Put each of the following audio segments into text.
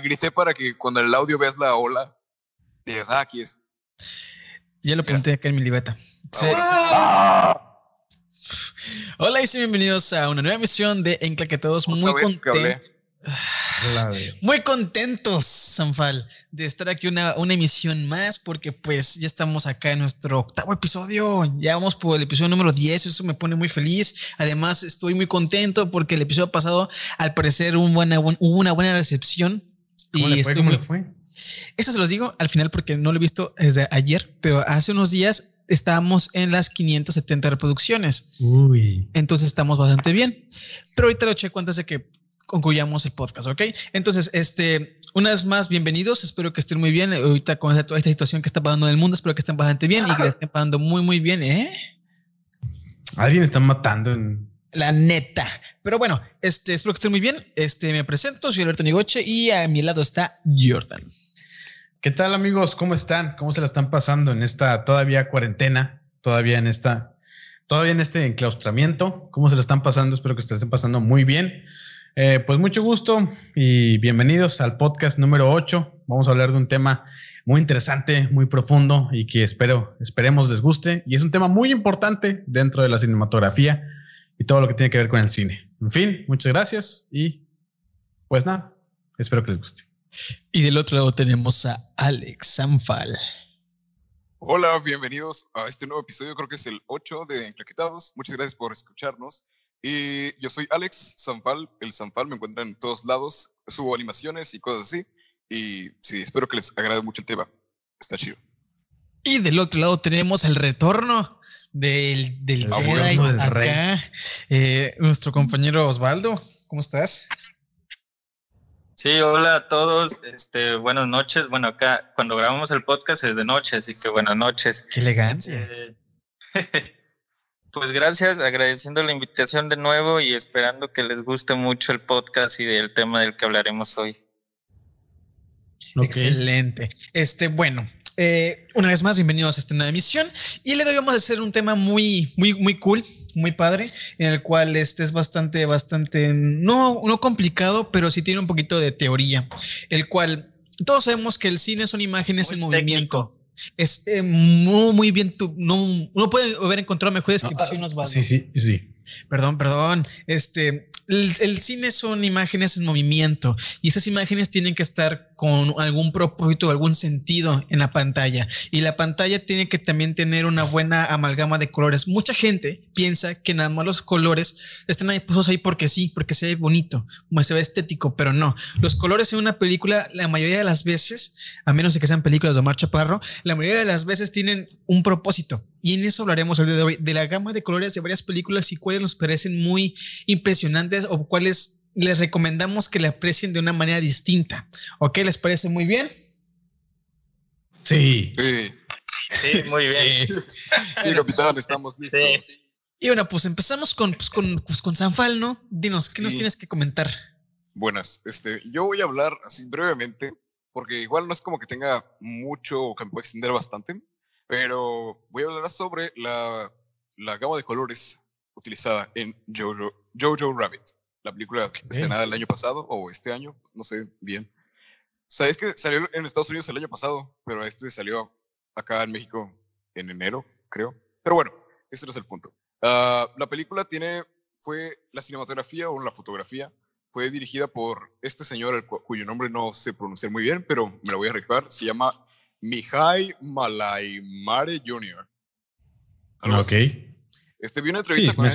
grité para que cuando el audio veas la ola, digas, ah, aquí es. Ya lo pregunté acá en mi libreta. Ah, Hola y bienvenidos a una nueva emisión de Enclaquetados. Muy contentos. Muy contentos, Sanfal, de estar aquí una, una emisión más, porque pues ya estamos acá en nuestro octavo episodio. Ya vamos por el episodio número 10, eso me pone muy feliz. Además, estoy muy contento porque el episodio pasado, al parecer, hubo una, hubo una buena recepción. ¿Cómo y le fue? ¿Cómo le fue? Eso se los digo al final porque no lo he visto desde ayer, pero hace unos días estábamos en las 570 reproducciones. Uy. Entonces estamos bastante bien. Pero ahorita lo checo antes de que concluyamos el podcast, ¿ok? Entonces, este, una vez más, bienvenidos. Espero que estén muy bien. Ahorita con toda esta situación que está pasando en el mundo, espero que estén bastante bien y que estén pasando muy, muy bien, ¿eh? Alguien está matando en... La neta. Pero bueno, este, espero que estén muy bien. Este, me presento, soy Alberto Nigoche y a mi lado está Jordan. ¿Qué tal amigos? ¿Cómo están? ¿Cómo se la están pasando en esta todavía cuarentena? Todavía en esta, todavía en este enclaustramiento. ¿Cómo se la están pasando? Espero que se estén pasando muy bien. Eh, pues mucho gusto y bienvenidos al podcast número 8. Vamos a hablar de un tema muy interesante, muy profundo y que espero, esperemos les guste. Y es un tema muy importante dentro de la cinematografía y todo lo que tiene que ver con el cine. En fin, muchas gracias y pues nada, espero que les guste. Y del otro lado tenemos a Alex Sanfal. Hola, bienvenidos a este nuevo episodio, creo que es el 8 de Enclaquetados. Muchas gracias por escucharnos. Y yo soy Alex Sanfal, el Sanfal me encuentran en todos lados, subo animaciones y cosas así. Y sí, espero que les agrade mucho el tema. Está chido. Y del otro lado tenemos el retorno del, del Jedi acá, eh, nuestro compañero Osvaldo. ¿Cómo estás? Sí, hola a todos. Este, buenas noches. Bueno, acá cuando grabamos el podcast es de noche, así que buenas noches. Qué elegancia. Eh, pues gracias, agradeciendo la invitación de nuevo y esperando que les guste mucho el podcast y del tema del que hablaremos hoy. Excelente. Este, bueno, eh, una vez más, bienvenidos a esta nueva emisión. Y le doy vamos a hacer un tema muy, muy, muy cool muy padre, en el cual este es bastante, bastante, no, no complicado, pero sí tiene un poquito de teoría, el cual todos sabemos que el cine son imágenes en movimiento. Es eh, muy, muy bien, no, uno puede haber encontrado mejores ah, descripciones. sí, sí, sí. Perdón, perdón. Este, el, cine son imágenes en movimiento y esas imágenes tienen que estar con algún propósito, algún sentido en la pantalla. Y la pantalla tiene que también tener una buena amalgama de colores. Mucha gente piensa que nada más los colores están ahí puestos ahí porque sí, porque se ve bonito, se ve estético, pero no. Los colores en una película, la mayoría de las veces, a menos de que sean películas de Omar Chaparro, la mayoría de las veces tienen un propósito. Y en eso hablaremos el día de hoy, de la gama de colores de varias películas y cuáles nos parecen muy impresionantes o cuáles les recomendamos que le aprecien de una manera distinta. ¿Ok? ¿Les parece muy bien? Sí. Sí. muy bien. Sí, capitán, estamos listos. Y bueno, pues empezamos con, pues, con, pues, con Sanfal, ¿no? Dinos, ¿qué nos tienes que comentar? Buenas, este, yo voy a hablar así brevemente, porque igual no es como que tenga mucho o que me pueda extender bastante, pero voy a hablar sobre la, la gama de colores utilizada en Jojo, Jojo Rabbit, la película estrenada el año pasado o este año, no sé bien. Sabes que salió en Estados Unidos el año pasado, pero este salió acá en México en enero, creo. Pero bueno, ese no es el punto. Ah, la película tiene, fue la cinematografía o la fotografía, fue dirigida por este señor, cuyo nombre no sé pronunciar muy bien, pero me lo voy a recordar. Se llama Mihai Malaimare Jr. ok. Este, vi una entrevista con él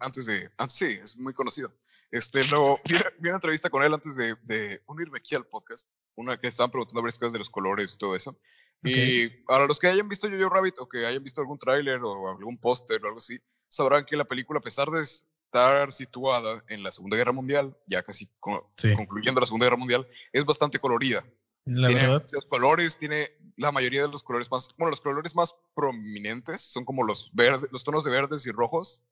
antes de, antes, sí, es muy conocido. Este, lo, vi, una entrevista con él antes de, de, unirme aquí al podcast, una que estaban preguntando varias cosas de los colores y todo eso. Y para los que hayan visto Jojo Rabbit o que hayan visto algún tráiler o algún póster o algo así, sabrán que la película, a pesar de estar situada en la Segunda Guerra Mundial, ya casi concluyendo la Segunda Guerra Mundial, es bastante colorida. La tiene verdad. Los colores, tiene la mayoría de los colores más, bueno, los colores más prominentes son como los verdes, los tonos de verdes y rojos.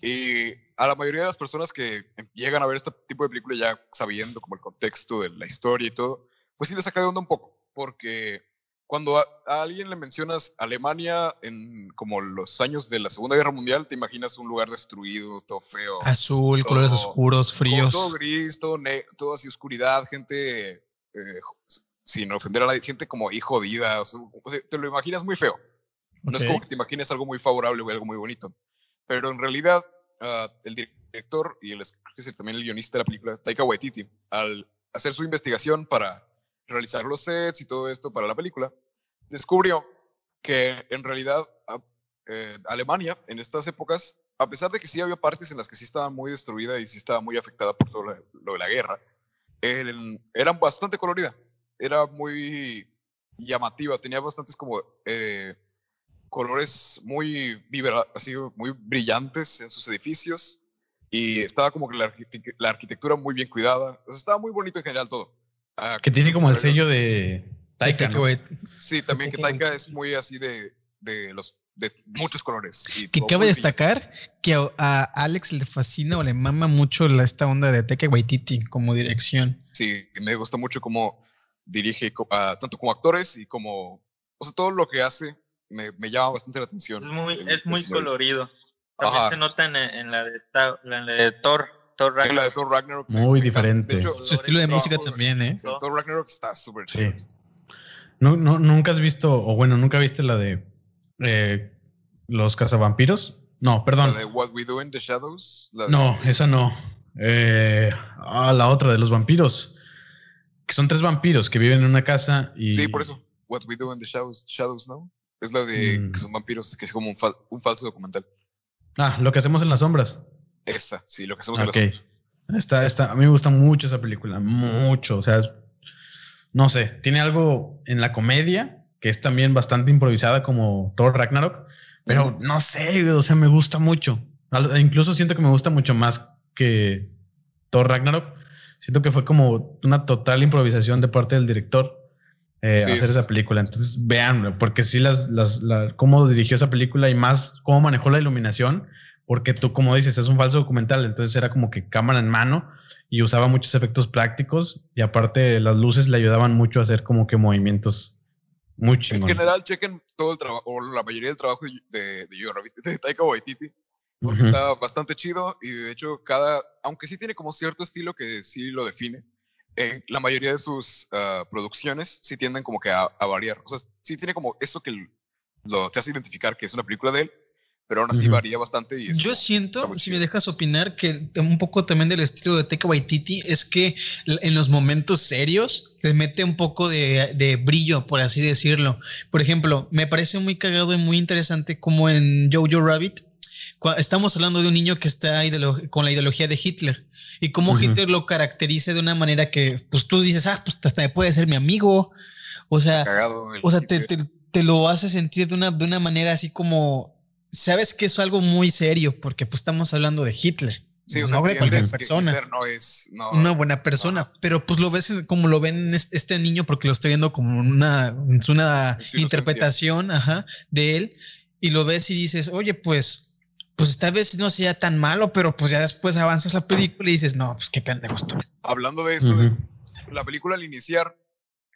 Y a la mayoría de las personas que llegan a ver este tipo de película ya sabiendo como el contexto de la historia y todo, pues sí les saca de onda un poco, porque cuando a, alguien le mencionas Alemania en como los años de la Segunda Guerra Mundial, te imaginas un lugar destruido, todo feo. Azul, colores oscuros, fríos. Todo, gris, todo, todo así oscuridad, gente, eh, sin ofender a nadie, gente como ahí jodida. te lo imaginas muy feo. No es como que te imagines algo muy favorable o algo muy bonito. Pero en realidad, ah, el director y el, también el guionista de la película, Taika Waititi, al hacer su investigación para realizar los sets y todo esto para la película, descubrió que en realidad eh, Alemania en estas épocas, a pesar de que sí había partes en las que sí estaba muy destruida y sí estaba muy afectada por todo lo de la guerra, era bastante colorida, era muy llamativa, tenía bastantes como eh, colores muy así muy brillantes en sus edificios y estaba como que la, la arquitectura muy bien cuidada, estaba muy bonito en general todo. Ah, que tiene como el sello de Taika. Sí, también que Taika es muy así de, de los de muchos colores. que cabe destacar que a, Alex le fascina o le mama mucho la, esta onda de Taika Waititi como dirección. Sí, me gusta mucho cómo dirige tanto como actores y como, o sea, todo lo que hace me, me llama bastante la atención. Es muy, es muy colorido. También se nota en, la de, en la de Thor. Thor Ragnarok. Muy diferente. Su estilo de música también, ¿eh? Thor Ragnarok está súper chido. No, no, nunca has visto, o bueno, nunca viste la de eh, los cazavampiros. No, perdón. La de What We Do in the Shadows. no, esa no. Eh, ah, la otra de los vampiros. Que son tres vampiros que viven en una casa y. Sí, por eso. What We Do in the Shadows, Shadows ¿no? Es la de mm. que son vampiros, que es como un falso documental. Ah, lo que hacemos en las sombras. Esa, sí, lo que hacemos okay. Está, está, a mí me gusta mucho esa película, mucho. O sea, no sé, tiene algo en la comedia que es también bastante improvisada como Thor Ragnarok, pero no sé, o sea, me gusta mucho. Incluso siento que me gusta mucho más que Thor Ragnarok. Siento que fue como una total improvisación de parte del director eh, hacer esa película. Entonces vean, porque sí, las, las, cómo dirigió esa película y más cómo manejó la iluminación porque tú, como dices, es un falso documental, entonces era como que cámara en mano y usaba muchos efectos prácticos y aparte las luces le ayudaban mucho a hacer como que movimientos muy chingones. En general, chequen todo el trabajo, o la mayoría del trabajo de, de, de Taika Waititi, porque está bastante chido y de hecho cada, aunque sí tiene como cierto estilo que sí lo define, eh, la mayoría de sus ah, producciones sí tienden como que a, a, variar. O sea, sí tiene como eso que lo, te hace identificar que es una película de él, pero aún así varía bastante. Y Yo siento, si me dejas opinar, que un poco también del estilo de Taika Waititi es que en los momentos serios le mete un poco de, brillo, por así decirlo. Por ejemplo, me parece muy cagado y muy interesante como en Jojo Rabbit estamos hablando de un niño que está con la ideología de Hitler. Y cómo Hitler lo caracteriza de una manera que pues tú dices, ah, pues hasta puede ser mi amigo. O sea, o sea te, te, lo hace sentir de una, de una manera así como sabes que es algo muy serio porque pues estamos hablando de Hitler. Sí, no de cualquier persona. no es una buena persona, pero pues lo ves como lo ven este niño porque lo estoy viendo como una, una interpretación ajá, de él. Y lo ves y dices, oye, pues, pues esta vez no sea tan malo, pero pues ya después avanzas la película y dices, no, pues qué pendejo estoy. Hablando de eso, la película al iniciar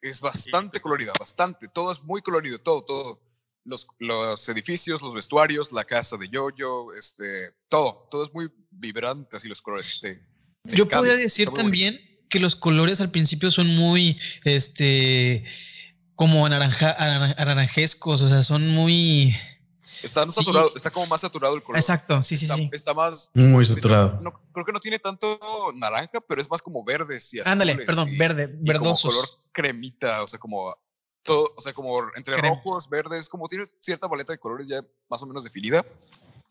es bastante colorida, bastante, todo es muy colorido, todo, todo los, los, edificios, los vestuarios, la casa de Jojo, este, todo, todo es muy vibrante, así los colores. Yo podría decir también que los colores al principio son muy, este, como naranja, naranjescos, o sea, son muy... Está saturado, está como más saturado el color. Exacto, sí, sí, sí. Está más... Muy saturado. creo que no tiene tanto naranja, pero es más como verde. Sí, Ándale, perdón, verde, verdoso. color cremita, o sea, como todo, o sea, como entre rojos, verdes, como tiene cierta paleta de colores ya más o menos definida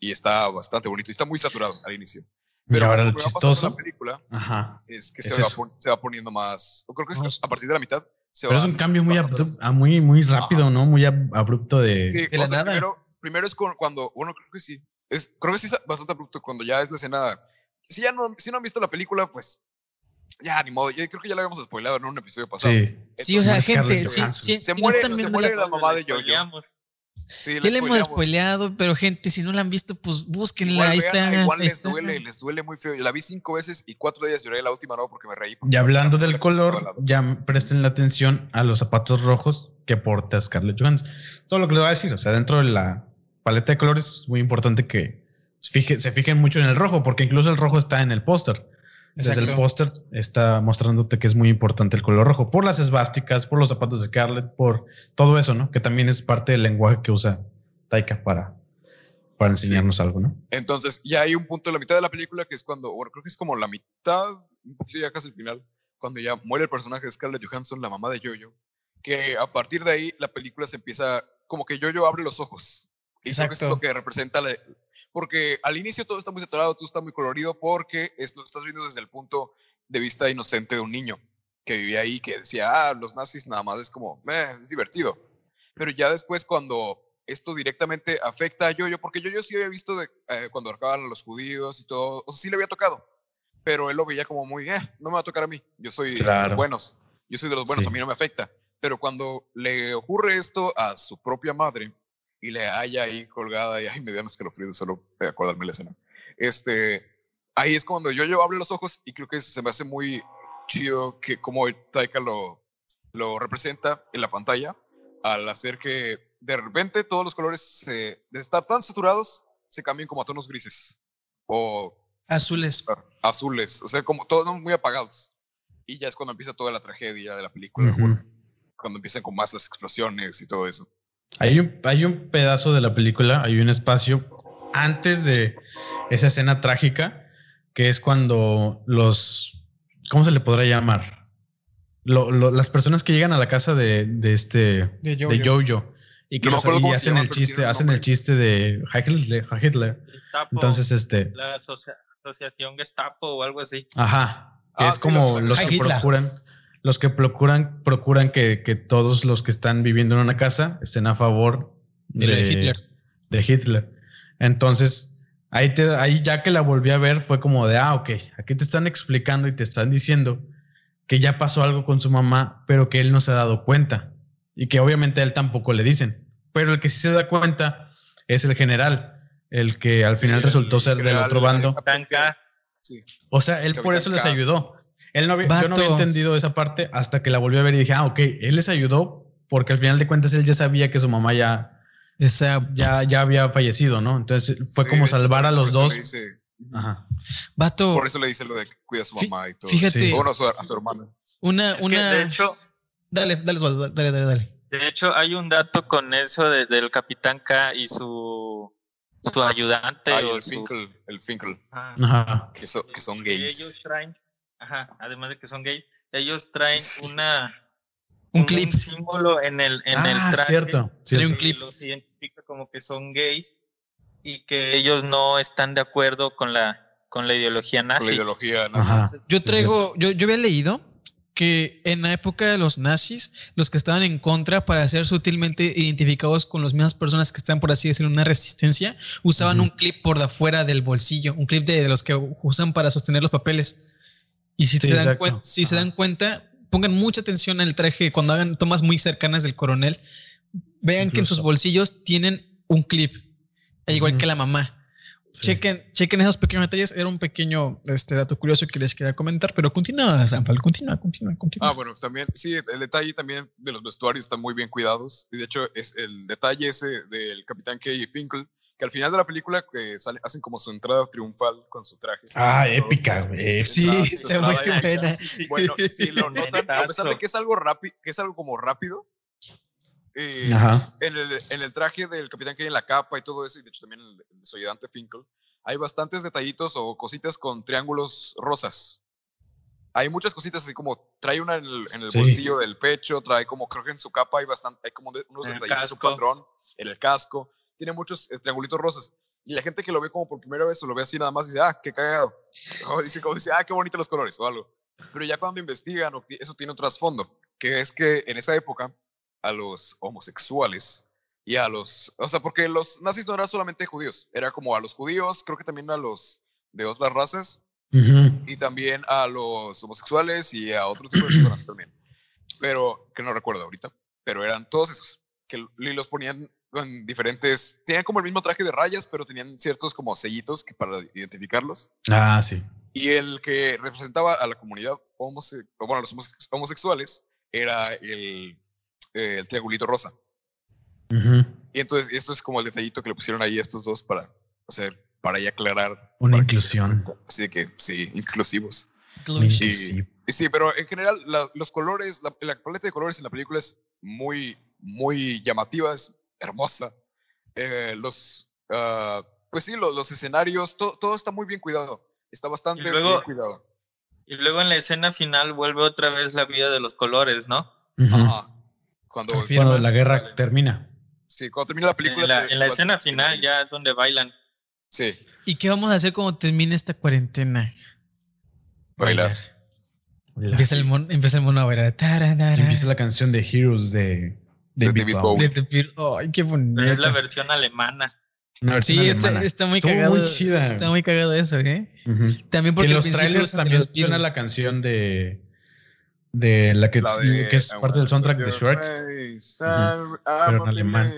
y está bastante bonito y está muy saturado al inicio. Pero ahora lo chistoso la película es que se, va, poniendo más, creo que es a partir de la mitad se Pero es un cambio muy, ah, muy, muy rápido, ¿no? Muy abrupto de, la nada. Primero, primero, es cuando, bueno, creo que sí, es, creo que sí es bastante abrupto cuando ya es la escena. Si ya no, si no han visto la película, pues ya, ni modo. Yo creo que ya lo habíamos spoilado en un episodio pasado. Sí, sí o sea, gente, sí, se muere, se muere la mamá de Jojo. Sí, Ya le hemos spoileado, pero gente, si no la han visto, pues búsquenla. Igual, ahí está. igual les está. duele, les duele muy feo. Yo la vi cinco veces y cuatro de ellas lloré la última no porque me reí. Y hablando del color, ya presten la atención a los zapatos rojos que porta Scarlett Johansson. Todo lo que les voy a decir, o sea, dentro de la paleta de colores es muy importante que se fijen, se fijen mucho en el rojo, porque incluso el rojo está en el póster. Desde el póster está mostrándote que es muy importante el color rojo por las esvásticas, por los zapatos de Scarlett, por todo eso, ¿no? Que también es parte del lenguaje que usa Taika para, para enseñarnos algo, ¿no? Entonces, ya hay un punto en la mitad de la película que es cuando, bueno, creo que es como la mitad, un poquito ya casi el final, cuando ya muere el personaje de Scarlett Johansson, la mamá de Jojo, que a partir de ahí la película se empieza, como que Jojo abre los ojos. Que eso es lo Exacto. que representa, la- porque al inicio todo está muy saturado, todo está muy colorido, porque esto lo estás viendo desde el punto de vista inocente de un niño que vivía ahí, que decía, ah, los nazis nada más es como, "Meh, es divertido. Pero ya después cuando esto directamente afecta a Yoyo, porque Yoyo sí había visto de, eh, cuando acababan a los judíos y todo, o sea, sí le había tocado, pero él lo veía como muy, eh, no me va a tocar a mí, yo soy de los buenos, yo soy de los buenos, Sí. a mí no me afecta. Pero cuando le ocurre esto a su propia madre y le haya ahí colgada y ay, me dio escalofrío de solo de acordarme la escena, este, ahí es cuando Yoyo abre los ojos y creo que se me hace muy chido que como Taika lo, lo representa en la pantalla al hacer que de repente todos los colores se, de estar tan saturados se cambien como a tonos grises o Azules. azules, o sea, como tonos muy apagados. Y ya es cuando empieza toda la tragedia de la película, Ujú. bueno, cuando empiezan con más las explosiones y todo eso. Hay un, hay un pedazo de la película, hay un espacio antes de esa escena trágica, que es cuando los, ¿cómo se le podrá llamar? Lo- lo- las personas que llegan a la casa de, de este, De de Jojo. Y que No los- y hacen llama, el chiste, hacen el chiste de Hitler, Hitler. Gestapo, Entonces, este, la asocia- asociación Gestapo o algo así. Ajá. Que Ah, es sí, como los- los que Hitler. procuran, los que procuran, procuran que, que todos los que están viviendo en una casa estén a favor De de, Hitler. de Hitler. Entonces, ahí, te, ahí ya que la volví a ver, fue como de, ah, ok, aquí te están explicando y te están diciendo que ya pasó algo con su mamá, pero que él no se ha dado cuenta y que obviamente a él tampoco le dicen. Pero el que sí se da cuenta es el general, el que al final resultó ser del otro bando. Sí. O sea, él por eso les ayudó. Él no había, yo no había entendido esa parte hasta que la volví a ver y dije, ah, ok, él les ayudó porque al final de cuentas él ya sabía que su mamá ya, Esa ya, ya había fallecido, ¿no? Entonces fue Sí, como hecho, salvar a por los eso le dos. dice- Ajá. vato, por eso le dice lo de que cuida a su mamá y todo. fíjate, Sí. Bueno, a su, a su hermano. una, Es que, una. de hecho, dale, dale, dale, dale, dale. de hecho, hay un dato con eso de- del Capitán K y su, su ayudante. Ay, o el su- Finkel, el Finkel, Ajá. Ajá. que, so- que son Y gays. ellos traen, ajá, además de que son gay, ellos traen una Un clip. símbolo en el en ah, el traje cierto. Cierto. un clip. que los identifica como que son gays y que ellos no están de acuerdo con la con la ideología Con la nazi. ideología nazi. Ajá. Yo traigo, yo, yo había leído que en la época de los nazis, los que estaban en contra para ser sutilmente identificados con las mismas personas que están, por así decirlo, en una resistencia, usaban Ujú. un clip por de afuera del bolsillo, un clip de, de los que usan para sostener los papeles. Y si, Sí, se, dan si se cuenta, pongan mucha atención al traje cuando hagan tomas muy cercanas del coronel. Vean que en sus bolsillos tienen un clip, al igual que la mamá. Sí. Chequen, chequen esos pequeños detalles. Era un pequeño este, dato curioso que les quería comentar, pero continúa, Zampal, continúa, continúa, continúa. Ah, bueno, también, sí, el detalle también de los vestuarios están muy bien cuidados. Y de hecho, es el detalle ese del Capitán K Finkel, que al final de la película que sale, hacen como su entrada triunfal con su traje. Ah, Todo. épica, güey. Sí, está muy buena. Bueno, si lo notan, a pesar de que es algo rápido, que es algo como rápido, eh, Ajá. en, el, en el traje del Capitán K en la capa y todo eso, y de hecho también el, el de su ayudante Finkel, hay bastantes detallitos o cositas con triángulos rosas. Hay muchas cositas así como trae una en el, en el Sí. bolsillo del pecho, trae como creo que en su capa hay bastante, hay como de- unos detallitos, su casco. patrón, en el casco, tiene muchos eh, triangulitos rosas. Y la gente que lo ve como por primera vez o lo ve así nada más dice, ah, qué cagado. O dice, como dice, ah, qué bonitos los colores o algo. Pero ya cuando investigan, eso tiene un trasfondo, que es que en esa época a los homosexuales y a los, o sea, porque los nazis no eran solamente judíos, era como a los judíos, creo que también a los de otras razas Ujú. y también a los homosexuales y a otro tipo de personas también. Pero que no recuerdo ahorita, pero eran todos esos que los ponían con diferentes, tenían como el mismo traje de rayas, pero tenían ciertos como sellitos que para identificarlos. Ah, sí. Y el que representaba a la comunidad homose bueno, a los homosexuales era el, eh, el triangulito rosa. Y entonces esto es como el detallito que le pusieron ahí a estos dos para hacer, para ya aclarar. Una inclusión. así de que sí, inclusivos. Inclusivo. sí, pero en general los colores, la, la, paleta de colores en la película es muy, muy llamativa, es hermosa. Eh, los, uh, pues sí, los, los escenarios, todo, todo, está muy bien cuidado. Está bastante luego, bien cuidado. Y luego en la escena final vuelve otra vez la vida de los colores, ¿no? Uh -huh. Ajá. Cuando, cuando la guerra sale. termina. Sí, cuando termina la película. En la, te, en la escena final, ya es donde bailan. Sí. ¿Y qué vamos a hacer cuando termine esta cuarentena? Bailar. bailar. Empieza, el mon, empieza el mono a bailar. Empieza la canción de Heroes de David, David Bowie. De, Ay, qué bonito. Es la versión alemana. sí, está, está, muy Estuvo cagado. Muy chida. Está muy cagado eso, ¿eh? Uh -huh. También porque en los trailers también suena la canción de de la que, la de, que es parte del soundtrack de Shrek. Uh -huh. Pero en alemán.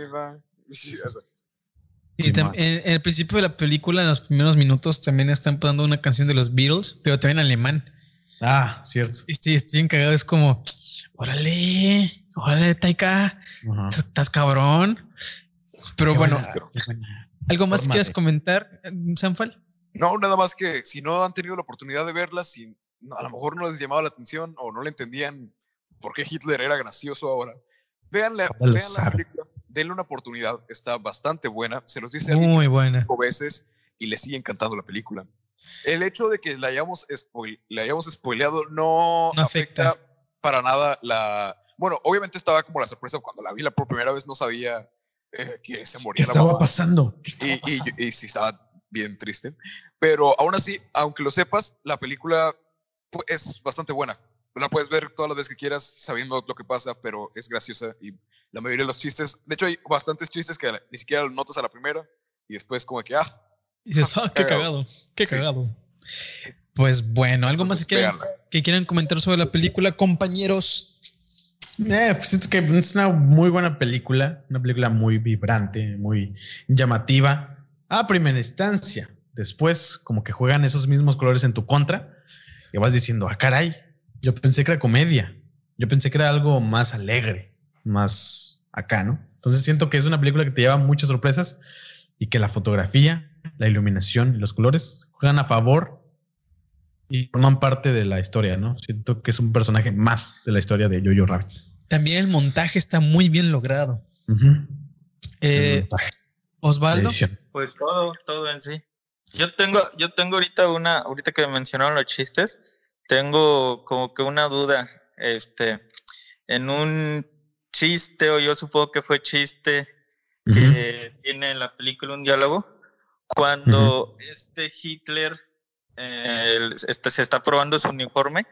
Y en, en, el principio de la película, en los primeros minutos, también están poniendo una canción de los Beatles, pero también en alemán. Ah, cierto. Y sí, estoy bien cagado. Es como, órale, órale, Taika, uh -huh. estás cabrón. Pero Qué bueno, buena, ¿algo más quieras comentar, Sanfal? No, nada más que si no han tenido la oportunidad de verlas, si a lo mejor no les llamaba la atención o no le entendían por qué Hitler era gracioso ahora, véanla, vean la película, denle una oportunidad, está bastante buena, se los dice muy buena cinco veces y le sigue encantando la película. El hecho de que la hayamos, spoil, la hayamos spoileado no, no afecta. afecta para nada la... Bueno, obviamente estaba como la sorpresa cuando la vi la por primera vez, no sabía eh, que se moría ¿Qué estaba la pasando? ¿Qué estaba y, pasando? Y, y, y, sí estaba bien triste. Pero aún así, aunque lo sepas, la película es bastante buena. La puedes ver todas las veces que quieras sabiendo lo que pasa, pero es graciosa y la mayoría de los chistes, de hecho hay bastantes chistes que ni siquiera notas a la primera y después como que, ah. Y dices, ah, qué cagado, qué sí. cagado. Pues bueno, algo Entonces, más que quieran, que quieran comentar sobre la película, compañeros. Eh, pues siento que es una muy buena película, una película muy vibrante, muy llamativa a primera instancia. Después, como que juegan esos mismos colores en tu contra y vas diciendo, ah, caray, yo pensé que era comedia, yo pensé que era algo más alegre, más acá, ¿no? Entonces siento que es una película que te lleva muchas sorpresas y que la fotografía, la iluminación y los colores juegan a favor y forman parte de la historia, ¿no? Siento que es un personaje más de la historia de Jojo Rabbit. También el montaje está muy bien logrado. Uh -huh. eh, Osvaldo. Pues todo, todo en sí. Yo tengo, yo tengo ahorita una, ahorita que mencionaron los chistes, tengo como que una duda, este, en un chiste, o yo supongo que fue chiste, uh -huh. que tiene en la película un diálogo, cuando uh -huh. este Hitler eh, este, se está probando su uniforme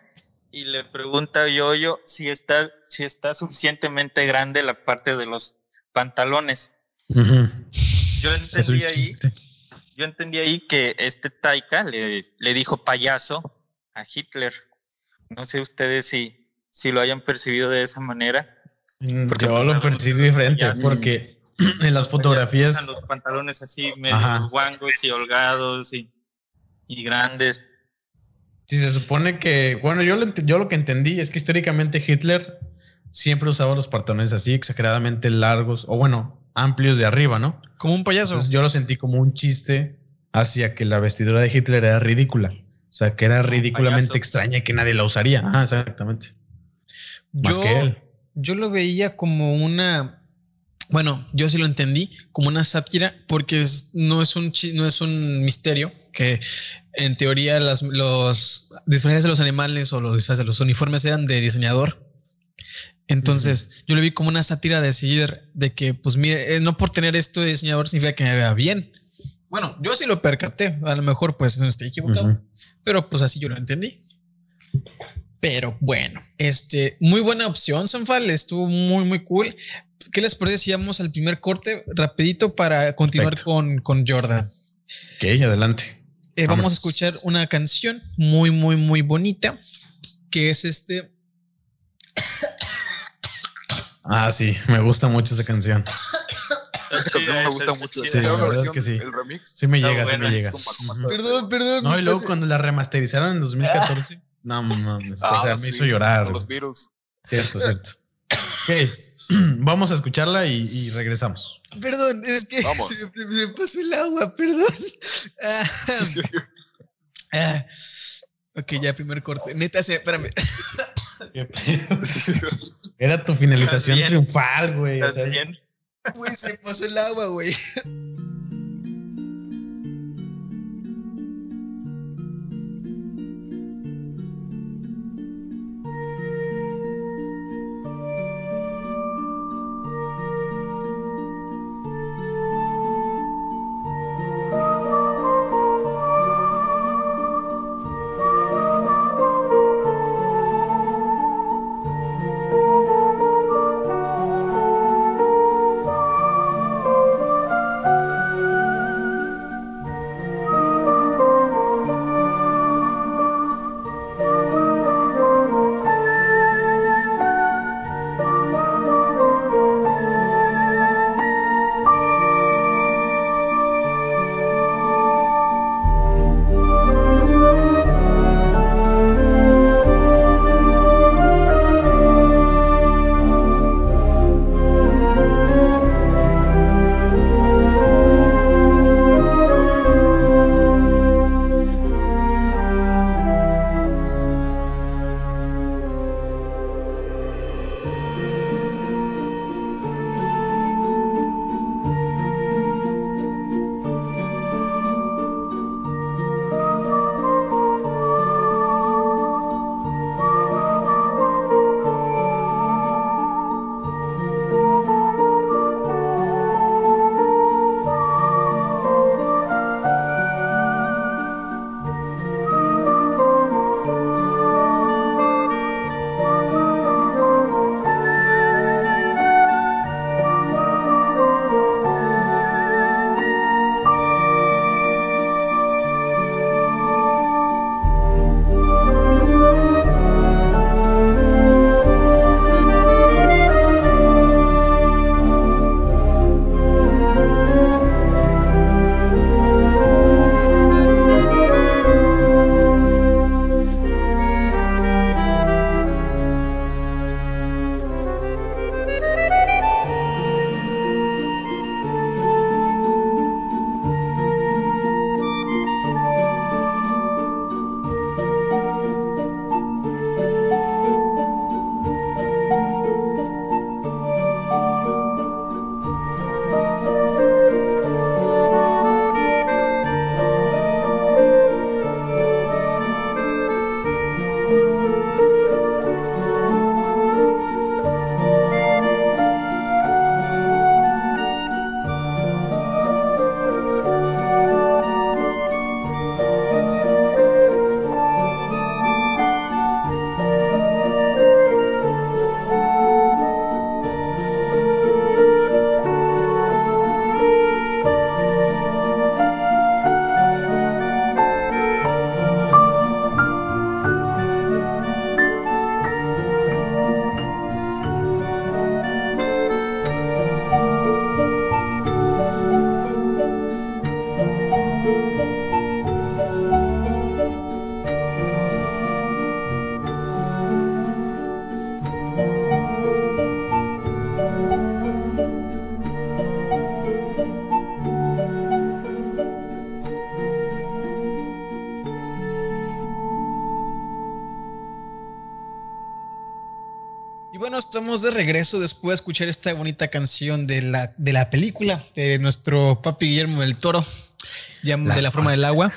y le pregunta a Yoyo si está, si está suficientemente grande la parte de los pantalones. Yo entendí ahí yo entendí ahí que este Taika le, le, dijo payaso a Hitler. No sé ustedes si, si lo hayan percibido de esa manera. Porque yo lo percibí diferente, porque en las fotografías. Los pantalones así medio guangos y holgados y, y grandes. Sí, se supone que, bueno, yo lo, yo lo que entendí es que históricamente Hitler siempre usaba los pantalones así exageradamente largos, o bueno, amplios de arriba, ¿no? Como un payaso. Entonces yo lo sentí como un chiste hacia que la vestidura de Hitler era ridícula. O sea, que era ridículamente extraña y que nadie la usaría. Ah, exactamente. Más yo, que él. Yo lo veía como una. Bueno, yo sí lo entendí como una sátira porque no, es un, no es un misterio que en teoría las, los disfraces de los animales o los disfraces de los uniformes eran de diseñador. Entonces, uh -huh. yo lo vi como una sátira de decir de que, pues mire, no por tener esto de diseñador significa que me vea bien. Bueno, yo sí lo percaté, a lo mejor pues no estoy equivocado, uh -huh. pero pues así yo lo entendí. Pero bueno, este, muy buena opción, Sanfal, estuvo muy, muy cool. ¿Qué les parece si vamos al primer corte rapidito para continuar con, con Jordan? Ok, adelante. Eh, vamos a escuchar una canción muy, muy, muy bonita, que es este... Ah, sí, me gusta mucho esa canción. Esa canción me gusta mucho. Sí, la verdad es que sí. El remix. Sí me llega, sí me llega. Perdón, perdón. No, y luego cuando la remasterizaron en 2014, no mames, o Ah, sea, me hizo llorar. Los. Beatles. Cierto, cierto. Ok, vamos a escucharla y, y regresamos. Perdón, es que Vamos. se me, pasó el agua, perdón. Ah, ah. ok, ya, primer corte. Neta, sí, espérame. Era tu finalización triunfal, güey. o ¿Estás sea, bien? Güey, se pasó el agua, güey. Estamos de regreso después de escuchar esta bonita canción de la, de la película de nuestro papi Guillermo del Toro, ya La de la forma del agua.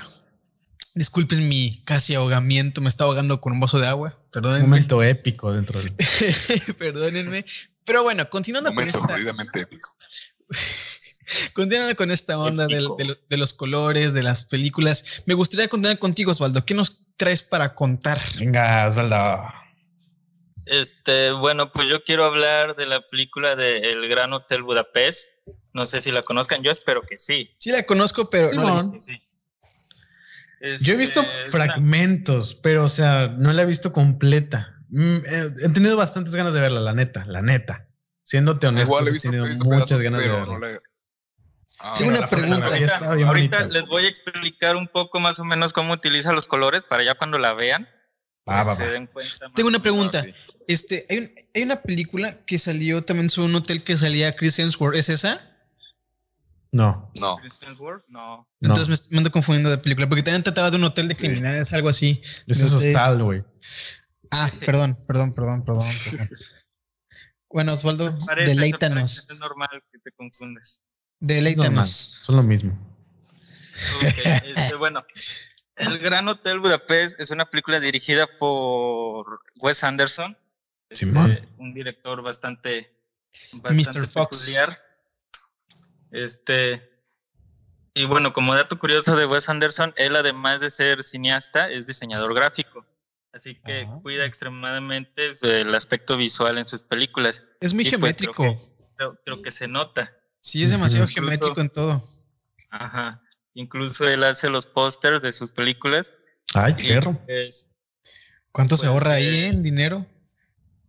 Disculpen mi casi ahogamiento, me está ahogando con un vaso de agua. Un Perdónenme. momento épico dentro del. Perdónenme. Pero bueno, continuando con Momento esta, jodidamente épico. continuando con esta onda del- Épico. de, lo- de los colores, de las películas, me gustaría continuar contigo, Osvaldo. ¿Qué nos traes para contar? Venga, Osvaldo. Este, bueno, pues yo quiero hablar de la película de El Gran Hotel Budapest. No sé si la conozcan, yo espero que sí. Sí la conozco, pero no la he Simón. visto. que sí. Yo he visto Este, una- fragmentos, pero o sea, no la he visto completa. Mm, eh, he tenido bastantes ganas de verla, la neta, la neta. Siéndote honesto, Igual he he visto, he tenido visto muchas pedazos, ganas de verla. no la, Ah, Tengo una pregunta. Ahorita bonita. les voy a explicar un poco más o menos cómo utiliza los colores para ya cuando la vean Va, va, se va. den cuenta. más Tengo una pregunta. Ah. Este, hay, un- hay una película que salió también sobre un hotel que salía Chris Hemsworth. ¿Es esa? No, No. No. Entonces me, ando confundiendo de película, porque también trataba de un hotel de criminales, algo así. Ese es No sé. hostal, güey. Ah, perdón, perdón, perdón, perdón. perdón. Bueno, Osvaldo, Parece, deleítanos. Es normal que te confundes. Deleítanos. Son lo mismo. Ok, este, bueno, El Gran Hotel Budapest es una película dirigida por Wes Anderson, este, Simón. un director bastante, bastante Mr. Fox. peculiar. Este, y bueno, como dato curioso de Wes Anderson, él además de ser cineasta, es diseñador gráfico. Así que Ah. cuida extremadamente el aspecto visual en sus películas. Es muy Y pues, creo geométrico. Creo, creo que se nota. Sí, es demasiado geométrico en todo. Ajá. Incluso él hace los pósters de sus películas. Ay, Y, perro. pues, ¿Cuánto se Pues, ahorra ahí eh, en dinero?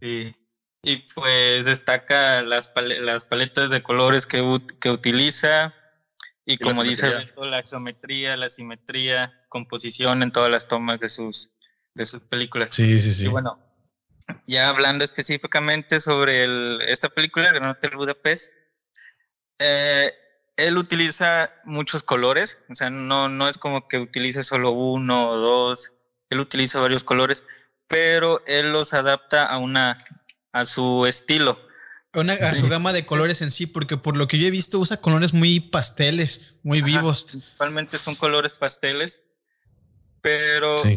sí. Y pues destaca las, pale- las paletas de colores que, ut- que utiliza. Y la como dice simetría. Beto, la geometría, la simetría, composición en todas las tomas de sus, de sus películas. Sí, sí, sí. Y bueno, ya hablando específicamente sobre el- esta película, Gran Hotel Budapest, eh, él utiliza muchos colores, o sea, no, no es como que utilice solo uno o dos, él utiliza varios colores, pero él los adapta a una a su estilo. Una- a su gama de colores en sí, porque por lo que yo he visto usa colores muy pasteles, muy Ajá, vivos. Principalmente son colores pasteles, pero Sí.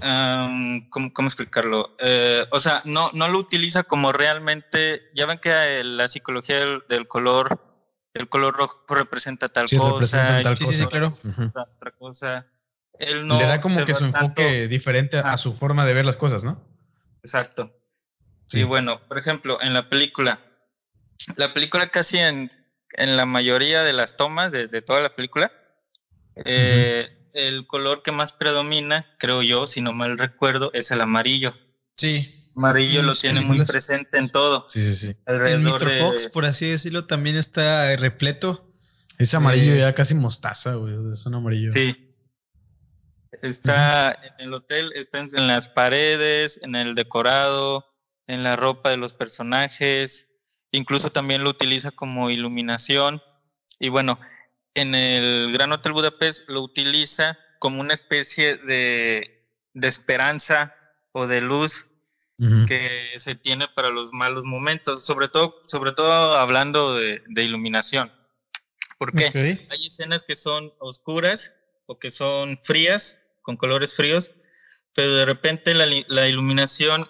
¿cómo, cómo explicarlo? Eh, o sea, no, no lo utiliza como realmente. Ya ven que la psicología del, del color, el color rojo representa tal Sí, cosa, tal Sí, sí, sí, cosa. claro. Otra cosa. Él no Le da como que su enfoque tanto- diferente a, a su forma de ver las cosas, ¿no? Exacto. Sí. Y bueno, por ejemplo, en la película, la película casi en, en la mayoría de las tomas de, de toda la película, eh, el color que más predomina, creo yo, si no mal recuerdo, es el amarillo. Sí. Amarillo lo tiene muy presente en todo. Sí, sí, sí. El Mr. de- Fox, por así decirlo, también está repleto. Ese amarillo Eh, ya casi mostaza, güey. Es un amarillo. Sí. Está en el hotel, está en, en las paredes, en el decorado, en la ropa de los personajes, incluso también lo utiliza como iluminación. Y bueno, en el Gran Hotel Budapest lo utiliza como una especie de, de esperanza o de luz Que se tiene para los malos momentos, sobre todo, sobre todo hablando de, de iluminación. ¿Por qué? Ok. Hay escenas que son oscuras o que son frías, con colores fríos, pero de repente la, iluminación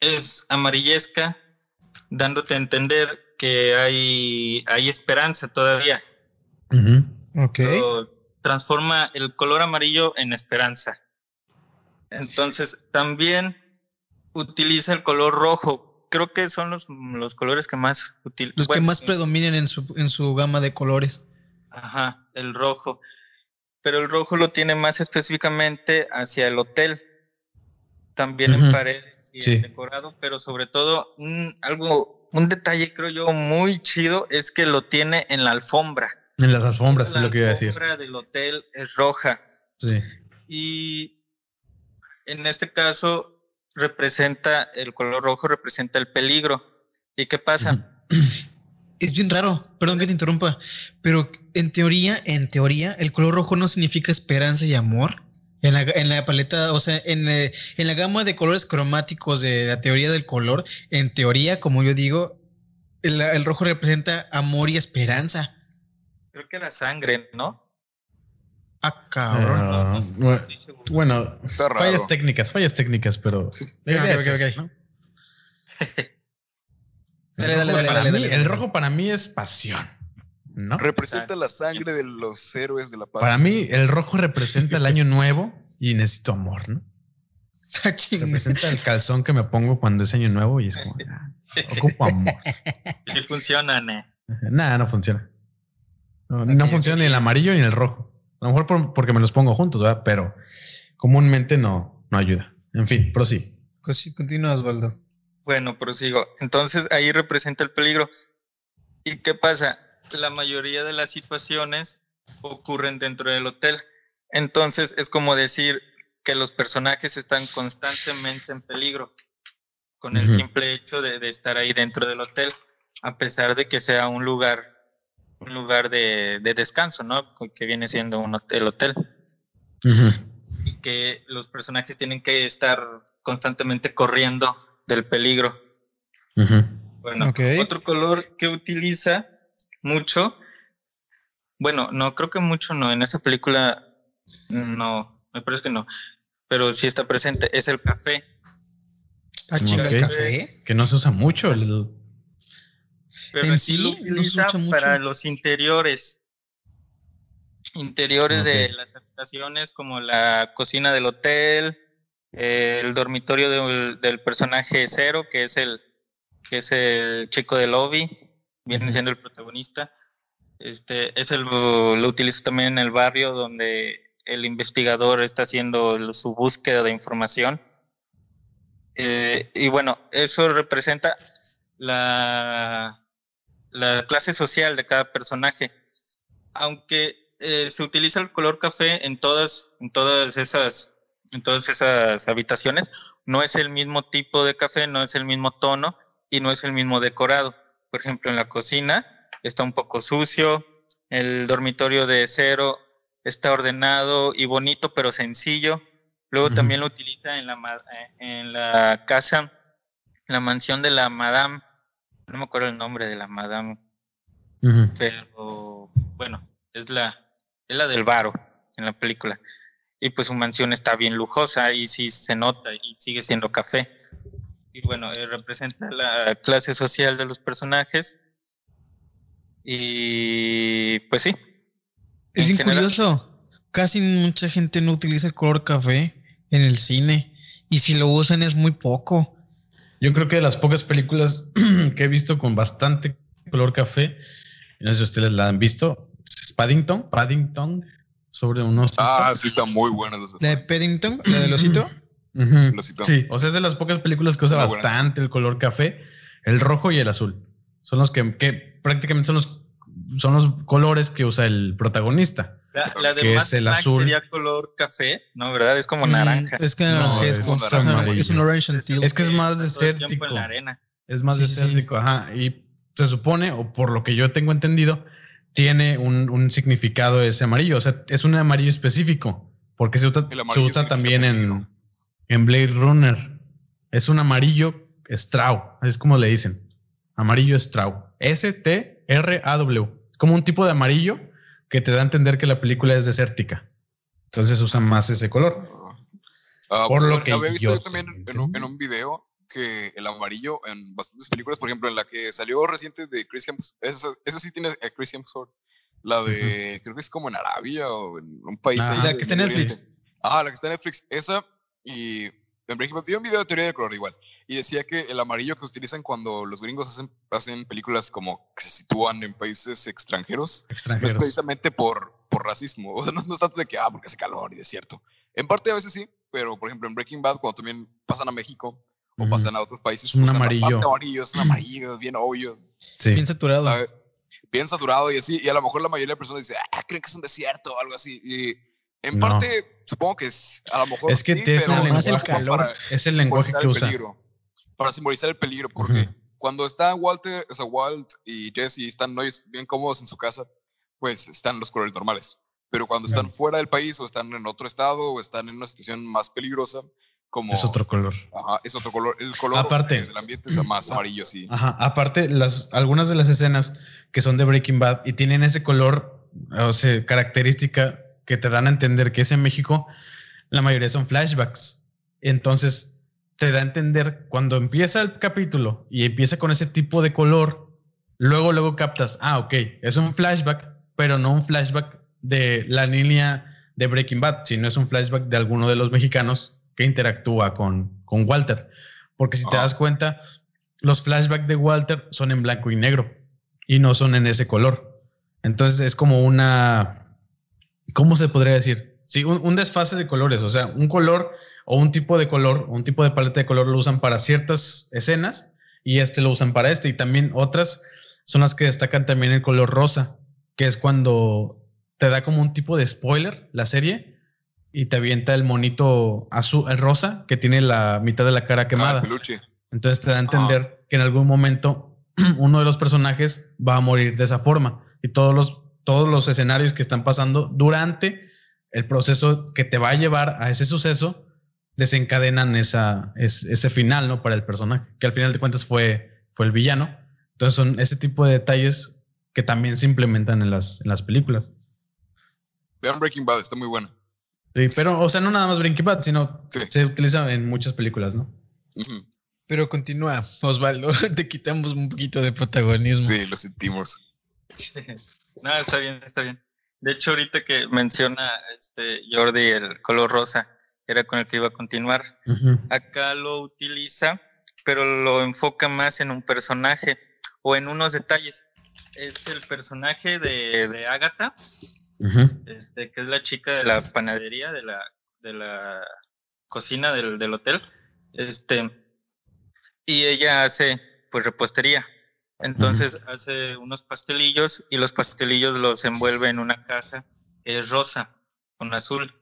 es amarillesca, dándote a entender que hay, hay esperanza todavía. Ujú. Ok. So, transforma el color amarillo en esperanza. Entonces, también utiliza el color rojo. Creo que son los, los colores que más utilizan. Los que más predominan en su, en su gama de colores. Ajá, el rojo. Pero el rojo lo tiene más específicamente hacia el hotel. También en paredes y Sí. en decorado, pero sobre todo un, algo, un detalle creo yo muy chido es que lo tiene en la alfombra. En las alfombras, la es lo que iba a decir. alfombra del hotel es roja. Sí. Y en este caso representa, el color rojo representa el peligro. ¿Y qué pasa? Es bien raro, perdón que te interrumpa, pero en teoría, en teoría, el color rojo no significa esperanza y amor. En la, en la paleta, o sea, en, eh, en la gama de colores cromáticos de la teoría del color, en teoría, como yo digo, el, el rojo representa amor y esperanza. Creo que era sangre, ¿no? Ah, cabrón. Ah, No, no bueno, fallas técnicas, fallas técnicas, pero. ¿no? Dale, El dale, rojo dale, para dale, mí- dale, El rojo para mí es pasión. ¿No? Representa la sangre de los héroes de la paz. Para mí, el rojo representa el año nuevo y necesito amor, ¿no? Ah. Representa el calzón que me pongo cuando es año nuevo y es como, ah, ocupo amor. Sí funcionan, eh. Nada, no funciona. No, no funciona ni el amarillo ni el rojo. A lo mejor por- porque me los pongo juntos, ¿verdad? Pero comúnmente no, no ayuda. En fin, prosigue. Cos- Continúa, Osvaldo. Bueno, prosigo. Entonces ahí representa el peligro. ¿Y qué pasa? La mayoría de las situaciones ocurren dentro del hotel. Entonces es como decir que los personajes están constantemente en peligro con el simple hecho de, estar ahí dentro del hotel, a pesar de que sea un lugar, un lugar de, descanso, ¿no? Que viene siendo un hotel, el hotel. Y que los personajes tienen que estar constantemente corriendo del peligro. Bueno, otro color que utiliza mucho, bueno, no, creo que mucho no, en esa película no, me parece que no, pero sí está presente, es el café. Ah, el café. Que no se usa mucho. El... Pero sí, lo utiliza para los interiores. Interiores de las habitaciones, como la cocina del hotel, el dormitorio del, personaje cero, que es el que es el chico de lobby, viene siendo el protagonista. Este es el lo utilizo también en el barrio donde el investigador está haciendo su búsqueda de información. Eh, y bueno, eso representa la, la clase social de cada personaje. Aunque eh, se utiliza el color café en todas, en todas esas en todas esas habitaciones, no es el mismo tipo de café, no es el mismo tono y no es el mismo decorado. Por ejemplo, en la cocina está un poco sucio, el dormitorio de cero está ordenado y bonito, pero sencillo. Luego también lo utiliza en la, en la casa, en la mansión de la Madame, no me acuerdo el nombre de la Madame, pero bueno, es la, es la del Varo en la película y pues su mansión está bien lujosa y sí se nota y sigue siendo café. Y bueno, eh, representa la clase social de los personajes. Y pues sí. Es bien curioso. Casi mucha gente no utiliza el color café en el cine. Y si lo usan es muy poco. Yo creo que de las pocas películas que he visto con bastante color café, no sé si ustedes la han visto, es Paddington, Paddington, sobre unos. Ah, sí, está muy buena. ¿La de Paddington? ¿La del osito? Sí, o sea, es de las pocas películas que usa bastante el color café, el rojo y el azul. Son los que, que prácticamente son los, son los colores que usa el protagonista. La, de que es el azul. sería color café, ¿no? ¿Verdad? Es como mm, naranja. Es que es, es, un orange Es que es más desértico. Es más desértico, ajá. Y se supone, o por lo que yo tengo entendido, tiene un, significado ese amarillo. O sea, es un amarillo específico, porque se usa, se usa también en, en Blade Runner. Es un amarillo Straw, es como le dicen. Amarillo Straw. S-T-R-A-W. Como un tipo de amarillo que te da a entender que la película es desértica. Entonces usan más ese color. Ah, por lo que había visto yo también en un, en un video que el amarillo en bastantes películas, por ejemplo, en la que salió reciente de Chris Hemsworth, esa, sí tiene a Chris Hemsworth, la de, creo que es como en Arabia o en un país. Ah, la que está en Netflix. Ah, la que está en Netflix, esa y en Breaking vi un video de teoría del color igual y decía que el amarillo que utilizan cuando los gringos hacen, hacen películas como que se sitúan en países extranjeros, extranjeros. es precisamente por, por racismo, o sea, no, no es tanto de que, ah, porque hace calor y desierto. En parte a veces sí, pero por ejemplo en Breaking Bad, cuando también pasan a México, o pasan a otros países. Un amarillo. amarillos, un amarillo, bien obvio. Bien saturado. Bien saturado y así. Y a lo mejor la mayoría de personas dice, ah, creen que es un desierto o algo así. Y en parte, supongo que es, a lo mejor. Es que sí, es el lenguaje, es el lenguaje que usa. Para simbolizar el peligro, porque cuando está Walter, o sea, Walt y Jesse están bien cómodos en su casa, pues están los colores normales. Pero cuando están fuera del país o están en otro estado o están en una situación más peligrosa, es otro color. Ajá, es otro color. El color aparte, del ambiente es más amarillo, sí. Ajá, aparte, las, algunas de las escenas que son de Breaking Bad y tienen ese color, o sea, característica que te dan a entender que es en México, la mayoría son flashbacks. Entonces, te da a entender cuando empieza el capítulo y empieza con ese tipo de color, luego, luego captas, ah, ok, es un flashback, pero no un flashback de la línea de Breaking Bad, sino es un flashback de alguno de los mexicanos que interactúa con, con Walter. Porque si te ah. das cuenta, los flashbacks de Walter son en blanco y negro y no son en ese color. Entonces es como una, ¿cómo se podría decir? Sí, un, desfase de colores, o sea, un color o un tipo de color, un tipo de paleta de color lo usan para ciertas escenas y este lo usan para este y también otras son las que destacan también el color rosa, que es cuando te da como un tipo de spoiler la serie y te avienta el monito azul, el rosa, que tiene la mitad de la cara Ah, quemada. peluche. Entonces te da a entender que en algún momento uno de los personajes va a morir de esa forma y todos los, todos los escenarios que están pasando durante el proceso que te va a llevar a ese suceso desencadenan esa, es- ese final, ¿no? Para el personaje, que al final de cuentas fue, fue el villano. Entonces son ese tipo de detalles que también se implementan en las, en las películas. Vean Breaking Bad, está muy buena. Sí, pero, o sea, no nada más Breaking Bad, sino Sí. se utiliza en muchas películas, ¿no? Pero continúa, Osvaldo. Te quitamos un poquito de protagonismo. Sí, lo sentimos. No, está bien, está bien. De hecho, ahorita que menciona este Jordi el color rosa, era con el que iba a continuar. Acá lo utiliza, pero lo enfoca más en un personaje o en unos detalles. Es el personaje de, de Agatha, este, que es la chica de la panadería, de la, de la cocina del, del hotel. Este, y ella hace pues repostería. Entonces hace unos pastelillos y los pastelillos los envuelve en una caja que es rosa con azul.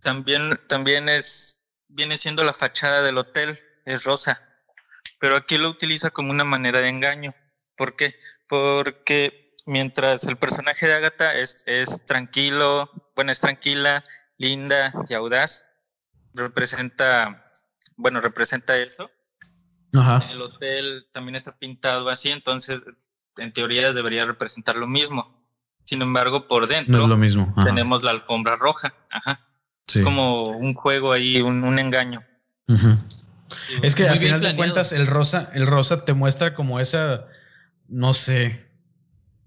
También, también es, viene siendo la fachada del hotel, es rosa. Pero aquí lo utiliza como una manera de engaño. ¿Por qué? Porque mientras el personaje de Agatha es, es tranquilo, bueno, es tranquila, linda y audaz, representa, bueno, representa eso. Ajá. El hotel también está pintado así, entonces en teoría debería representar lo mismo. Sin embargo, por No dentro es lo mismo. Ajá. tenemos la alfombra roja. Ajá Sí. como un juego ahí, un, un engaño. Es que al final de cuentas el rosa, el rosa te muestra como esa, no sé,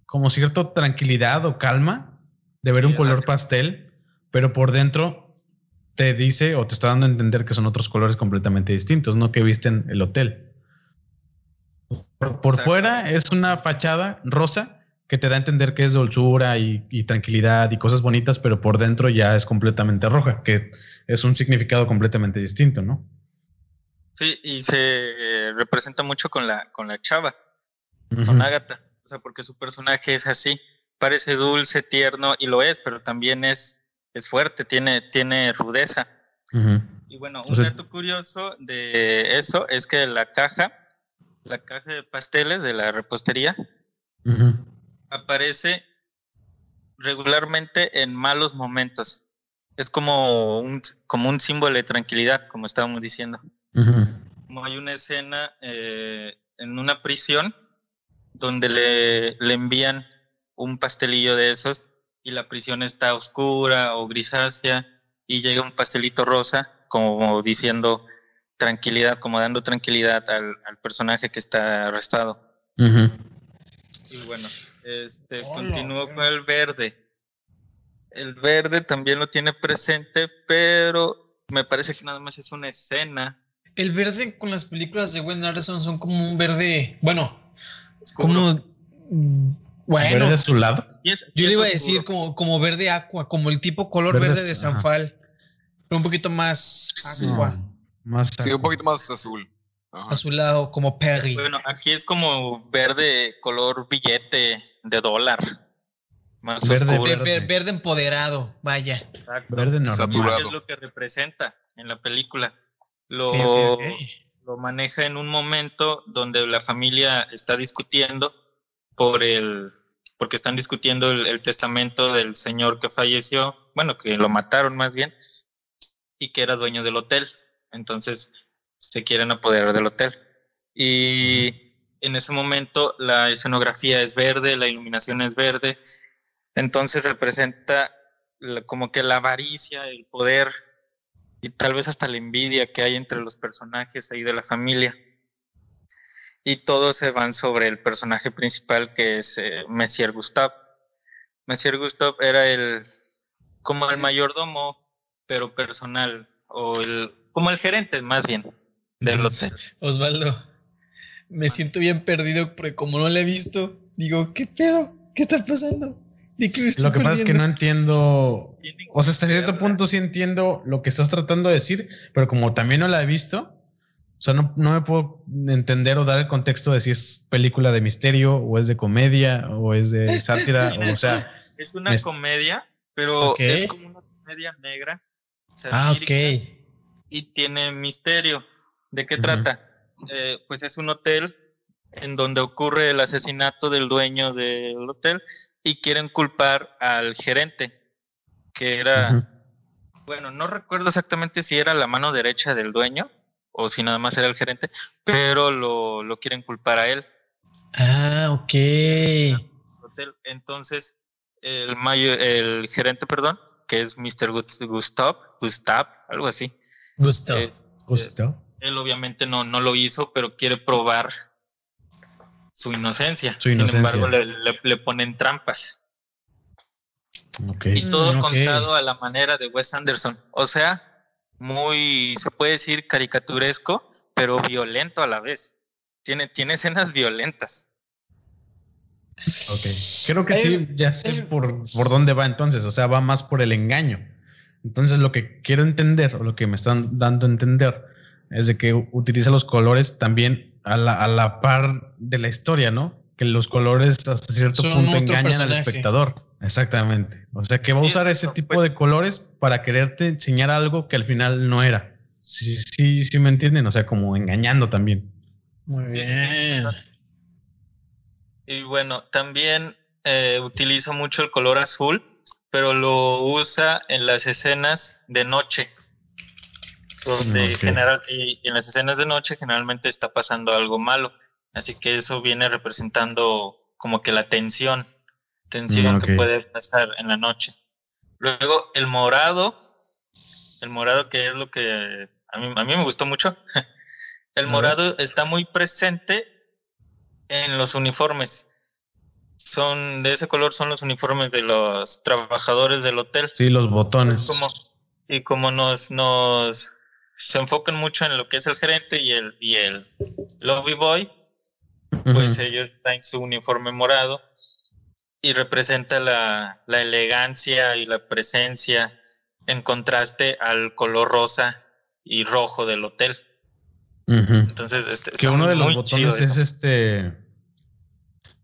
como cierta tranquilidad o calma de ver Sí, un color pastel, pero por dentro te dice o te está dando a entender que son otros colores completamente distintos, no que visten el hotel. Por, fuera es una fachada rosa que te da a entender que es dulzura y, y tranquilidad y cosas bonitas, pero por dentro ya es completamente roja, que es un significado completamente distinto, ¿no? Sí, y se eh, representa mucho con la, con la chava, con Agatha. O sea, porque su personaje es así. Parece dulce, tierno, y lo es, pero también es, es fuerte, tiene, tiene rudeza. Y bueno, O un sea- dato curioso de eso es que la caja, la caja de pasteles de la repostería, aparece regularmente en malos momentos. Es como un, como un símbolo de tranquilidad, como estábamos diciendo. Como hay una escena eh, en una prisión donde le, le envían un pastelillo de esos y la prisión está oscura o grisácea y llega un pastelito rosa como diciendo tranquilidad, como dando tranquilidad al, al personaje que está arrestado. Ujú. Y bueno, este, continúo con el verde. El verde también lo tiene presente, pero me parece que nada más es una escena. El verde con las películas de Wes Anderson son como un verde, bueno, oscuro. como bueno, Verde azulado. Es- yo le iba a oscuro. decir como, como verde aqua, como el tipo color Verde verde, de. Sanfal, pero un poquito más aqua, No, más Sí, un poquito más azul. Ajá. azulado, como Perry. Bueno, aquí es como verde color billete de dólar. Más Verde, oscuro. Ver- ver- verde empoderado, vaya. Exacto. Verde normal. Es lo que representa en la película. Lo, lo maneja en un momento donde la familia está discutiendo por el porque están discutiendo el, testamento del señor que falleció, bueno, que lo mataron más bien, y que era dueño del hotel. Entonces se quieren apoderar del hotel. Y en ese momento la escenografía es verde, la iluminación es verde, entonces representa como que la avaricia, el poder y tal vez hasta la envidia que hay entre los personajes ahí de la familia. Y todos se van sobre el personaje principal que es eh, Messier Gustave. Messier Gustave era el como el mayordomo, pero personal, o el como el gerente más bien del hotel. Osvaldo, me siento bien perdido porque como no lo he visto, digo, ¿qué pedo? ¿Qué está pasando? ¿De qué me estoy Lo que pasa es que no entiendo. O sea, hasta cierto punto sí entiendo lo que estás tratando de decir, pero como también no la he visto, O sea, no, no me puedo entender o dar el contexto de si es película de misterio o es de comedia o es de sátira. o, sea, es una comedia, pero es como una comedia negra. Ah, ok. Y tiene misterio. ¿De qué trata? Eh, pues es un hotel en donde ocurre el asesinato del dueño del hotel y quieren culpar al gerente, que era, bueno, no recuerdo exactamente si era la mano derecha del dueño o si nada más era el gerente, pero lo, lo quieren culpar a él. Ah, ok. Entonces, el, mayo, el gerente, perdón, que es Mr. Gustav, Gustav, algo así. Gustav. Gustav. Él obviamente no, no lo hizo, pero quiere probar su inocencia. Sin embargo, le, ponen trampas. Y todo contado a la manera de Wes Anderson. O sea, muy, se puede decir caricaturesco, pero violento a la vez. Tiene, tiene escenas violentas. Ok. Creo que sí, ya sé por, por dónde va entonces. O sea, va más por el engaño. Entonces, lo que quiero entender, o lo que me están dando a entender, es de que utiliza los colores también a la, a la par de la historia, ¿no? Que los colores hasta cierto punto engañan al espectador. Exactamente. O sea que va a usar ese tipo de colores para quererte enseñar algo que al final no era. Sí, sí, sí me entienden. O sea, como engañando también. Muy bien. Y bueno, también eh, utiliza mucho el color azul, pero lo usa en las escenas de noche donde general, y en las escenas de noche generalmente está pasando algo malo. Así que eso viene representando como que la tensión, tensión que puede pasar en la noche. Luego el morado, el morado que es lo que a mí, a mí me gustó mucho. el morado está muy presente en los uniformes. Son de ese color son los uniformes de los trabajadores del hotel. Sí, los botones. Como, y como nos, nos se enfocan mucho en lo que es el gerente y el, y el lobby boy, pues ellos traen su uniforme morado y representa la, elegancia y la presencia en contraste al color rosa y rojo del hotel. Entonces, este, que uno de los botones es este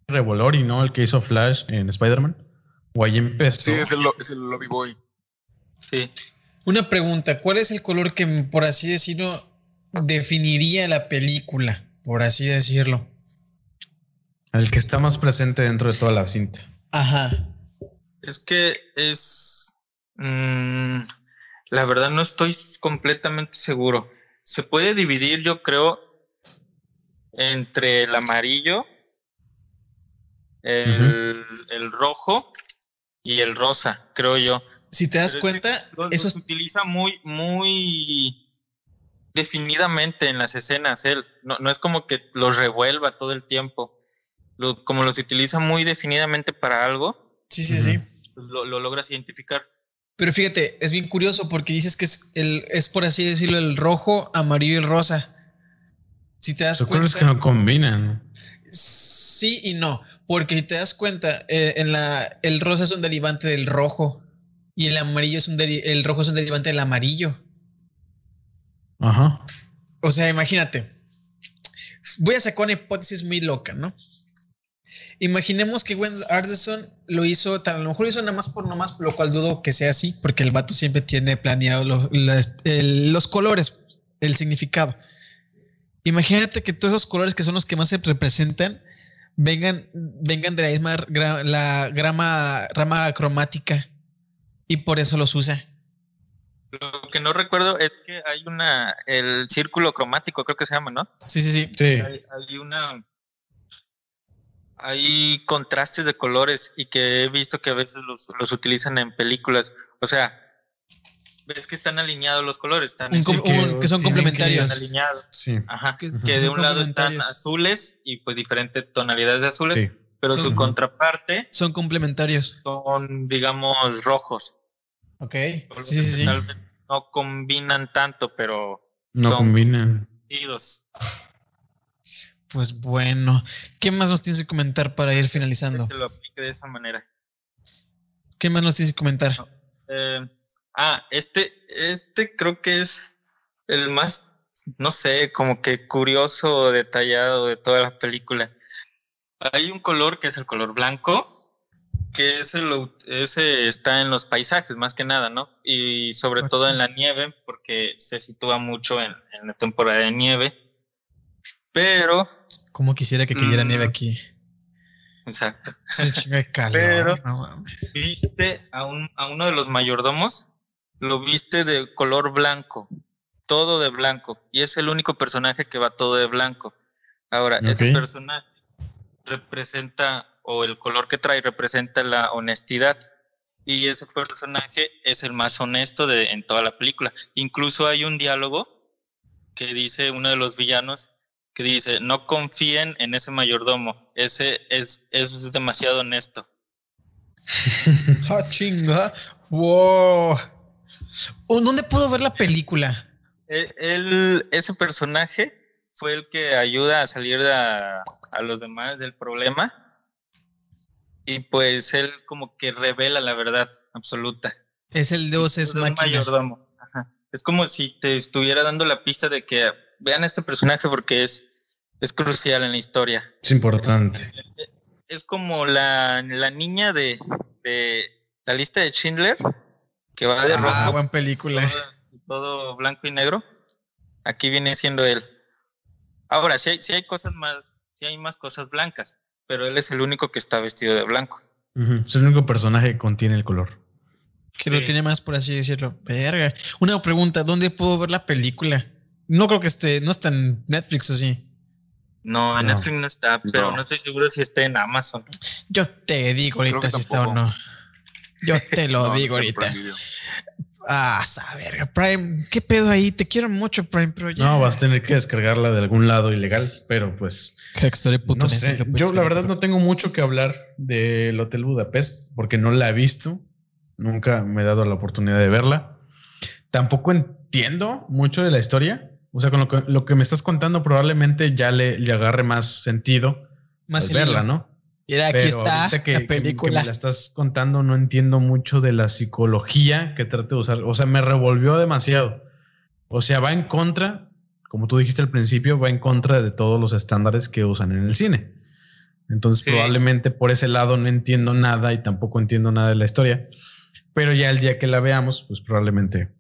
Revolori, ¿no? El que hizo Flash en Spider-Man. O ahí empezó. Sí, es el, es el lobby boy. Sí. Una pregunta, ¿cuál es el color que, por así decirlo, definiría la película, por así decirlo? El que está más presente dentro de toda la cinta. Ajá. Es que es... Mm, la verdad no estoy completamente seguro. Se puede dividir, yo creo, entre el amarillo, el, el rojo y el rosa, creo yo. Si te das cuenta, eso se utiliza muy, muy definidamente en las escenas. Él no, no es como que los revuelva todo el tiempo. Como los utiliza muy definidamente para algo. Sí, sí, sí. Pues lo, logras identificar. Pero fíjate, es bien curioso porque dices que es, el, es por así decirlo el rojo, amarillo y el rosa. Si te das cuenta. que no combinan. Sí y no, porque si te das cuenta, eh, en la, el rosa es un derivante del rojo y el amarillo es un el rojo es un derivante del amarillo. Ajá. O sea, imagínate. Voy a sacar una hipótesis muy loca, ¿no? Imaginemos que Wes Anderson lo hizo, a lo mejor lo hizo nada más por nomás, lo cual dudo que sea así, porque el vato siempre tiene planeado los colores, el significado. Imagínate que todos esos colores que son los que más se representan vengan, vengan de la misma la grama, rama cromática y por eso los usa. Lo que no recuerdo es que hay una, el círculo cromático, creo que se llama, ¿no? Sí, sí, sí. sí. Hay, una, hay contrastes de colores y que he visto que a veces los, los utilizan en películas. O sea, ves que están alineados los colores, están que, son complementarios. alineados. Sí. Ajá. Que, de un lado están azules y pues diferentes tonalidades de azules. Sí pero su contraparte son complementarios. Son, digamos, rojos. Ok. Sí, sí, sí. No combinan tanto, pero no combinan. Pues bueno, ¿qué más nos tienes que comentar para ir finalizando? Que lo aplique de esa manera. ¿Qué más nos tienes que comentar? Eh, ah, este, este creo que es el más no sé, como que curioso o detallado de toda la película. Hay un color que es el color blanco, que ese, lo, ese está en los paisajes más que nada, ¿no? Y sobre todo en la nieve, porque se sitúa mucho en, en la temporada de nieve. Pero... Como quisiera que cayera nieve mm, aquí. Exacto. calor, Pero viste a, un, a uno de los mayordomos, lo viste de color blanco, todo de blanco, y es el único personaje que va todo de blanco. Ahora, ese personaje representa, o el color que trae representa la honestidad, y ese personaje es el más honesto de, en toda la película. Incluso hay un diálogo que dice uno de los villanos, que dice, no confíen en ese mayordomo, ese es, es demasiado honesto. ¡Ah, chinga! ¡Wow! ¿Dónde puedo ver la película? E, ese personaje fue el que ayuda a salir a, los demás del problema. Y pues él como que revela la verdad absoluta. Es el Dios es, mayordomo. Es como si te estuviera dando la pista de que vean a este personaje porque es, es crucial en la historia. Es importante. Es como la, niña de, la lista de Schindler, que va de ah, buena película. Todo, blanco y negro. Aquí viene siendo él. Ahora, sí hay, hay cosas más, sí hay más cosas blancas, pero él es el único que está vestido de blanco. Es el único personaje que contiene el color. Que lo tiene más, por así decirlo. Verga. Una pregunta, ¿dónde puedo ver la película? No creo que esté, no está en Netflix o sí. No, en Netflix no está, pero no. estoy seguro si está en Amazon. Yo te digo ahorita si está o no. Yo te lo digo ahorita. Ah, verga, Prime, ¿qué pedo ahí? Te quiero mucho, Prime, pero No, vas a tener que descargarla de algún lado ilegal, pero pues. No sé. Yo, la verdad, no tengo mucho que hablar del Hotel Budapest porque no la he visto. Nunca me he dado la oportunidad de verla. Tampoco entiendo mucho de la historia. O sea, con lo que, lo que me estás contando, probablemente ya le, le agarre más sentido más verla, ¿no? Mira, aquí está la película. me la estás contando, no entiendo mucho de la psicología que trate de usar. O sea, me revolvió demasiado. O sea, va en contra, como tú dijiste al principio, va en contra de todos los estándares que usan en el cine. Entonces, probablemente por ese lado no entiendo nada y tampoco entiendo nada de la historia. Pero ya el día que la veamos, pues probablemente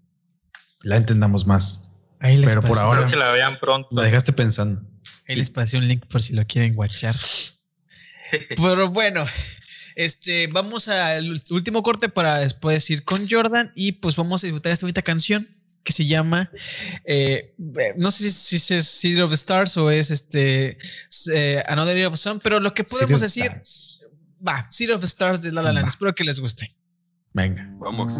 la entendamos más. Ahí Pero por ahora que la vean pronto. La dejaste pensando. Ahí les pasé un link por si lo quieren guachar. Pero bueno, este, vamos al último corte para después ir con Jordan y pues vamos a disfrutar esta bonita canción que se llama, eh, no sé si, es City of Stars o es este eh, Another of Sun, pero lo que podemos decir, va, City of Stars de La La Land. Espero que les guste. Venga, vamos.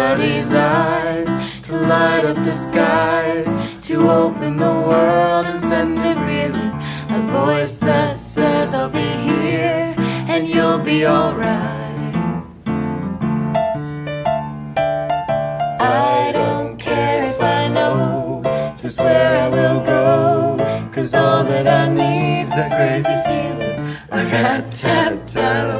somebody's eyes to light up the skies, to open the world and send it reeling. A voice that says, I'll be here and you'll be alright. I don't care if I know just where I will go, cause all that I need's this crazy feeling I got my heart.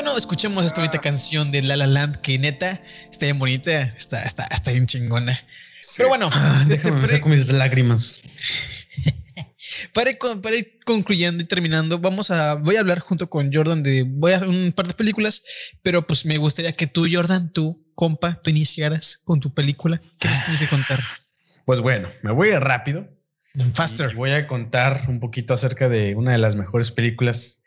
bueno, escuchemos esta bonita canción de La La Land que neta está bien bonita, está, está, está bien chingona. Pero bueno, Ah, este, déjame para- empezar con mis lágrimas. Para ir, para ir concluyendo y terminando, vamos a, voy a hablar junto con Jordan de, voy a hacer un par de películas, pero pues me gustaría que tú, Jordan, tú, compa, tú iniciaras con tu película. ¿Qué nos tienes que contar? Pues bueno, me voy a ir rápido. Faster. Y voy a contar un poquito acerca de una de las mejores películas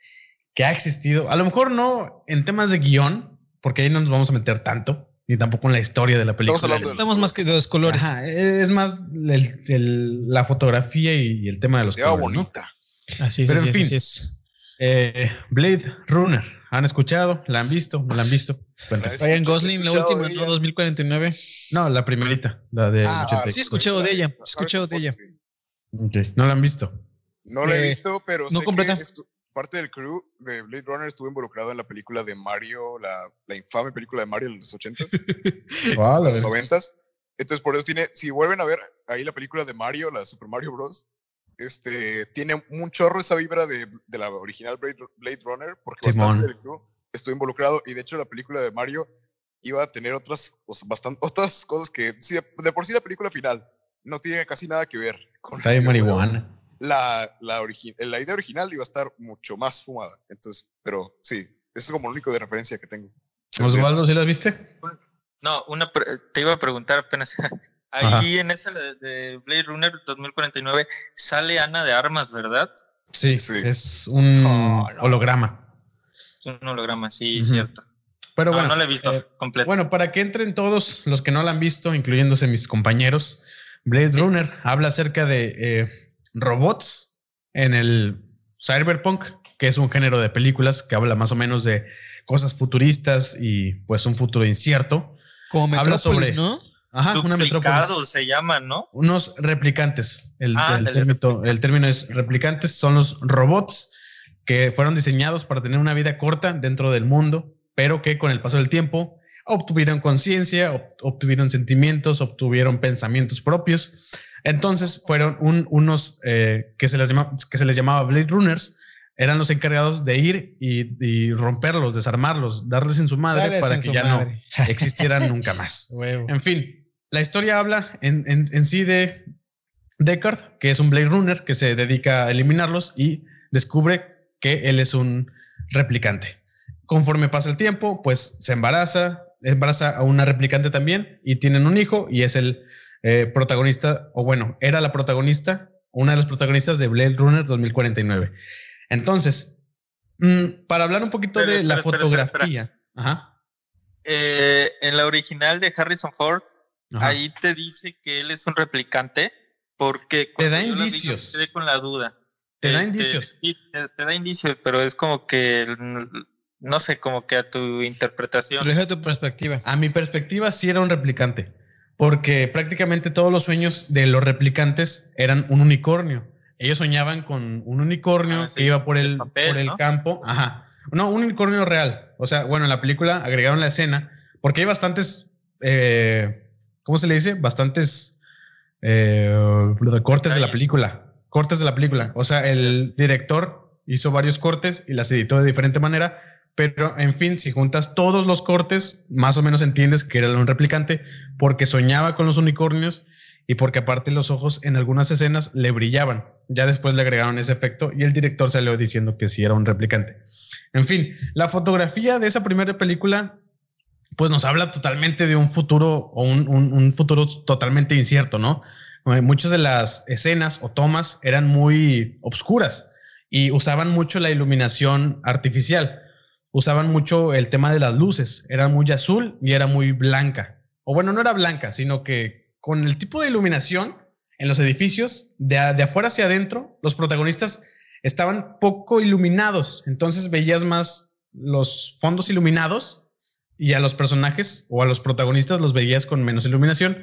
que ha existido. A lo mejor no en temas de guion, porque ahí no nos vamos a meter tanto, ni tampoco en la historia de la película. Estamos más que de los colores. Ajá, es más el- el- la fotografía y el tema de los Se colores, ¿no? bonita. Así es, Pero así en es, fin. así es. Eh, Blade Runner, ¿han escuchado? ¿La han visto? ¿No la han visto? Ryan Gosling, la última, ¿no? ella. 2049. No, la primerita, la de Ah, 80. sí, he escuchado de ella, he escuchado de ella. Ok, No la han visto. No la he Eh, visto, pero no sé completa. que estu- parte del crew de Blade Runner estuvo involucrado en la película de Mario, la, la infame película de Mario de los 80s, Ah, la los de- 90s. Entonces, por eso tiene, si vuelven a ver ahí la película de Mario, la Super Mario Bros., este, tiene un chorro esa vibra de, de la original Blade, Blade Runner, porque bastante del crew estuvo involucrado. Y de hecho, la película de Mario iba a tener otras, o sea, bastan- otras cosas que, sí, de por sí, la película final no tiene casi nada que ver con Está de marihuana. La, la, origi- la idea original iba a estar mucho más fumada. Entonces, pero sí, eso es como lo único de referencia que tengo. Osvaldo, ¿sí las viste? No, una pre- te iba a preguntar apenas. Ahí en esa de, de Blade Runner 2049 sale Ana de Armas, ¿verdad? Sí, Sí. es un Oh, no. holograma. Es un holograma, sí, Ujú. cierto. Pero no, bueno, no la he visto eh, completa. Bueno, para que entren todos los que no la han visto, incluyéndose mis compañeros, Blade Runner habla acerca de eh, robots en el cyberpunk, que es un género de películas que habla más o menos de cosas futuristas y pues un futuro incierto. Como Habla sobre- ¿no? Ajá, una metrópolis. Duplicados se llaman, ¿no? Unos replicantes. El, Ah, el término, el término es replicantes. Son los robots que fueron diseñados para tener una vida corta dentro del mundo, pero que con el paso del tiempo obtuvieron conciencia, ob- obtuvieron sentimientos, obtuvieron pensamientos propios. Entonces fueron un- unos eh, que, se les llama- que se les llamaba Blade Runners. Eran los encargados de ir y, y romperlos, desarmarlos, darles en su madre Dales para que ya madre. no existieran nunca más. Huevo. En fin, la historia habla en, en- en sí de Deckard, que es un Blade Runner que se dedica a eliminarlos y descubre que él es un replicante. Conforme pasa el tiempo, pues se embaraza, embaraza a una replicante también y tienen un hijo y es el eh, protagonista, o bueno, era la protagonista, una de las protagonistas de Blade Runner 2049. Entonces, mm, para hablar un poquito de la espera, espera, espera, fotografía. Ajá, Eh, en la original de Harrison Ford, ajá. ahí te dice que él es un replicante porque Te da indicios. quedé con la duda. Te da Este, indicios. Sí, te, te da indicios, pero es como que no sé, como que a tu interpretación. Deja tu perspectiva. A mi perspectiva, sí era un replicante, porque prácticamente todos los sueños de los replicantes eran un unicornio. Ellos soñaban con un unicornio Ah, sí, que iba por el, papel, por el ¿no? campo. Ajá. No, un unicornio real. O sea, bueno, en la película agregaron la escena porque hay bastantes, eh, ¿cómo se le dice? Bastantes eh, cortes de la película. Cortes de la película. O sea, el director hizo varios cortes y las editó de diferente manera. Pero en fin, si juntas todos los cortes, más o menos entiendes que era un replicante porque soñaba con los unicornios y porque aparte los ojos en algunas escenas le brillaban. Ya después le agregaron ese efecto y el director salió diciendo que sí era un replicante. En fin, la fotografía de esa primera película pues nos habla totalmente de un futuro o un, un- un futuro totalmente incierto, ¿no? Eh, Muchas de las escenas o tomas eran muy obscuras y usaban mucho la iluminación artificial. Usaban mucho el tema de las luces. Era muy azul y era muy blanca. O bueno, no era blanca, sino que con el tipo de iluminación en los edificios, de, de afuera hacia adentro, los protagonistas estaban poco iluminados. Entonces veías más los fondos iluminados y a los personajes o a los protagonistas los veías con menos iluminación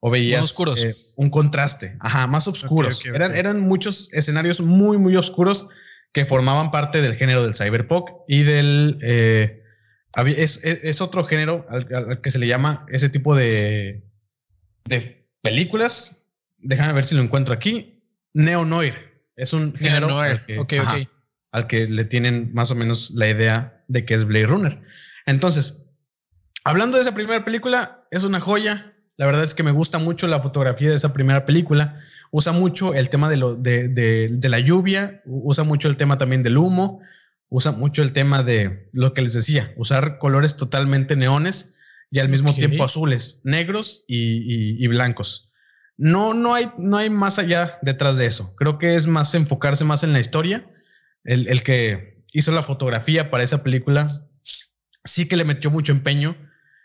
o veías Más oscuros. eh, un contraste, ajá, más oscuros. eran muchos escenarios muy, muy oscuros que formaban parte del género del cyberpunk y del... eh, es, es- es otro género al, al que se le llama ese tipo de, de películas. Déjame ver si lo encuentro aquí. Neo-noir. Es un género al que- ajá, al que le tienen más o menos la idea de que es Blade Runner. Entonces, hablando de esa primera película, es una joya. La verdad es que me gusta mucho la fotografía de esa primera película. Usa mucho el tema de, lo, de, de- de la lluvia, usa mucho el tema también del humo, usa mucho el tema de lo que les decía, usar colores totalmente neones y al mismo tiempo azules, negros y, y- y blancos. No, no, hay, no hay más allá detrás de eso. Creo que es más enfocarse más en la historia. El, el que hizo la fotografía para esa película sí que le metió mucho empeño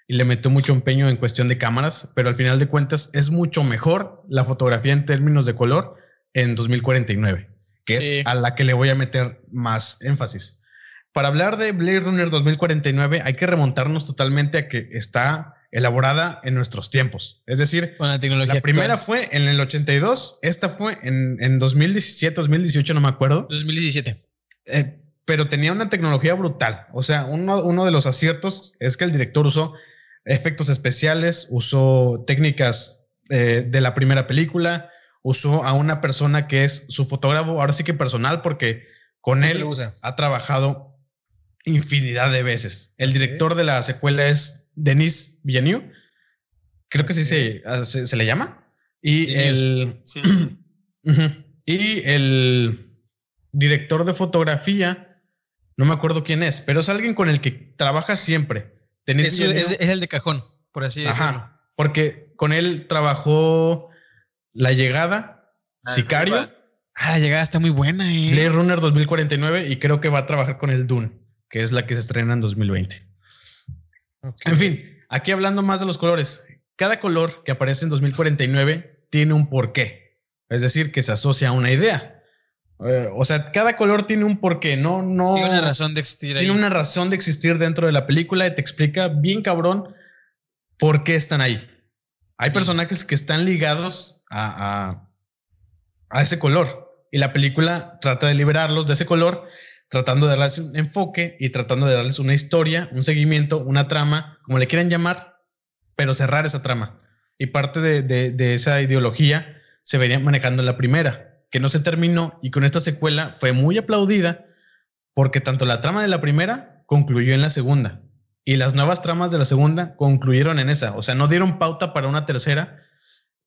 y le metió mucho empeño en cuestión de cámaras, pero al final de cuentas es mucho mejor la fotografía en términos de color en 2049, que Sí. es a la que le voy a meter más énfasis. Para hablar de Blade Runner 2049 hay que remontarnos totalmente a que está elaborada en nuestros tiempos. Es decir, Con la tecnología. la primera actual. fue en el 82, esta fue en, en 2017, 2018, no me acuerdo. 2017. Eh, pero tenía una tecnología brutal. O sea, uno, uno de los aciertos es que el director usó efectos especiales, usó técnicas eh, de la primera película, usó a una persona que es su fotógrafo, ahora sí que personal, porque con Sí él ha trabajado infinidad de veces. El director de la secuela es Denis Villeneuve, creo que sí se, ah, se, se le llama. Y el, Sí. Y el director de fotografía, no me acuerdo quién es, pero es alguien con el que trabaja siempre. Es, es- el de cajón, por así decirlo. Porque con él trabajó La Llegada, Ah, Sicario. Ah, la llegada está muy buena, eh. Blade Runner 2049 y creo que va a trabajar con el Dune, que es la que se estrena en 2020. Ok. En fin, aquí hablando más de los colores, cada color que aparece en 2049 tiene un porqué, es decir, que se asocia a una idea. Eh, o sea, cada color tiene un porqué, no, no. Tiene una razón de existir ahí. tiene una razón de existir dentro de la película y te explica bien cabrón por qué están ahí. Hay personajes que están ligados a, a, a ese color y la película trata de liberarlos de ese color, tratando de darles un enfoque y tratando de darles una historia, un seguimiento, una trama, como le quieran llamar, pero cerrar esa trama. Y parte de, de- de esa ideología se venía manejando en la primera, que no se terminó y con esta secuela fue muy aplaudida porque tanto la trama de la primera concluyó en la segunda y las nuevas tramas de la segunda concluyeron en esa. O sea, no dieron pauta para una tercera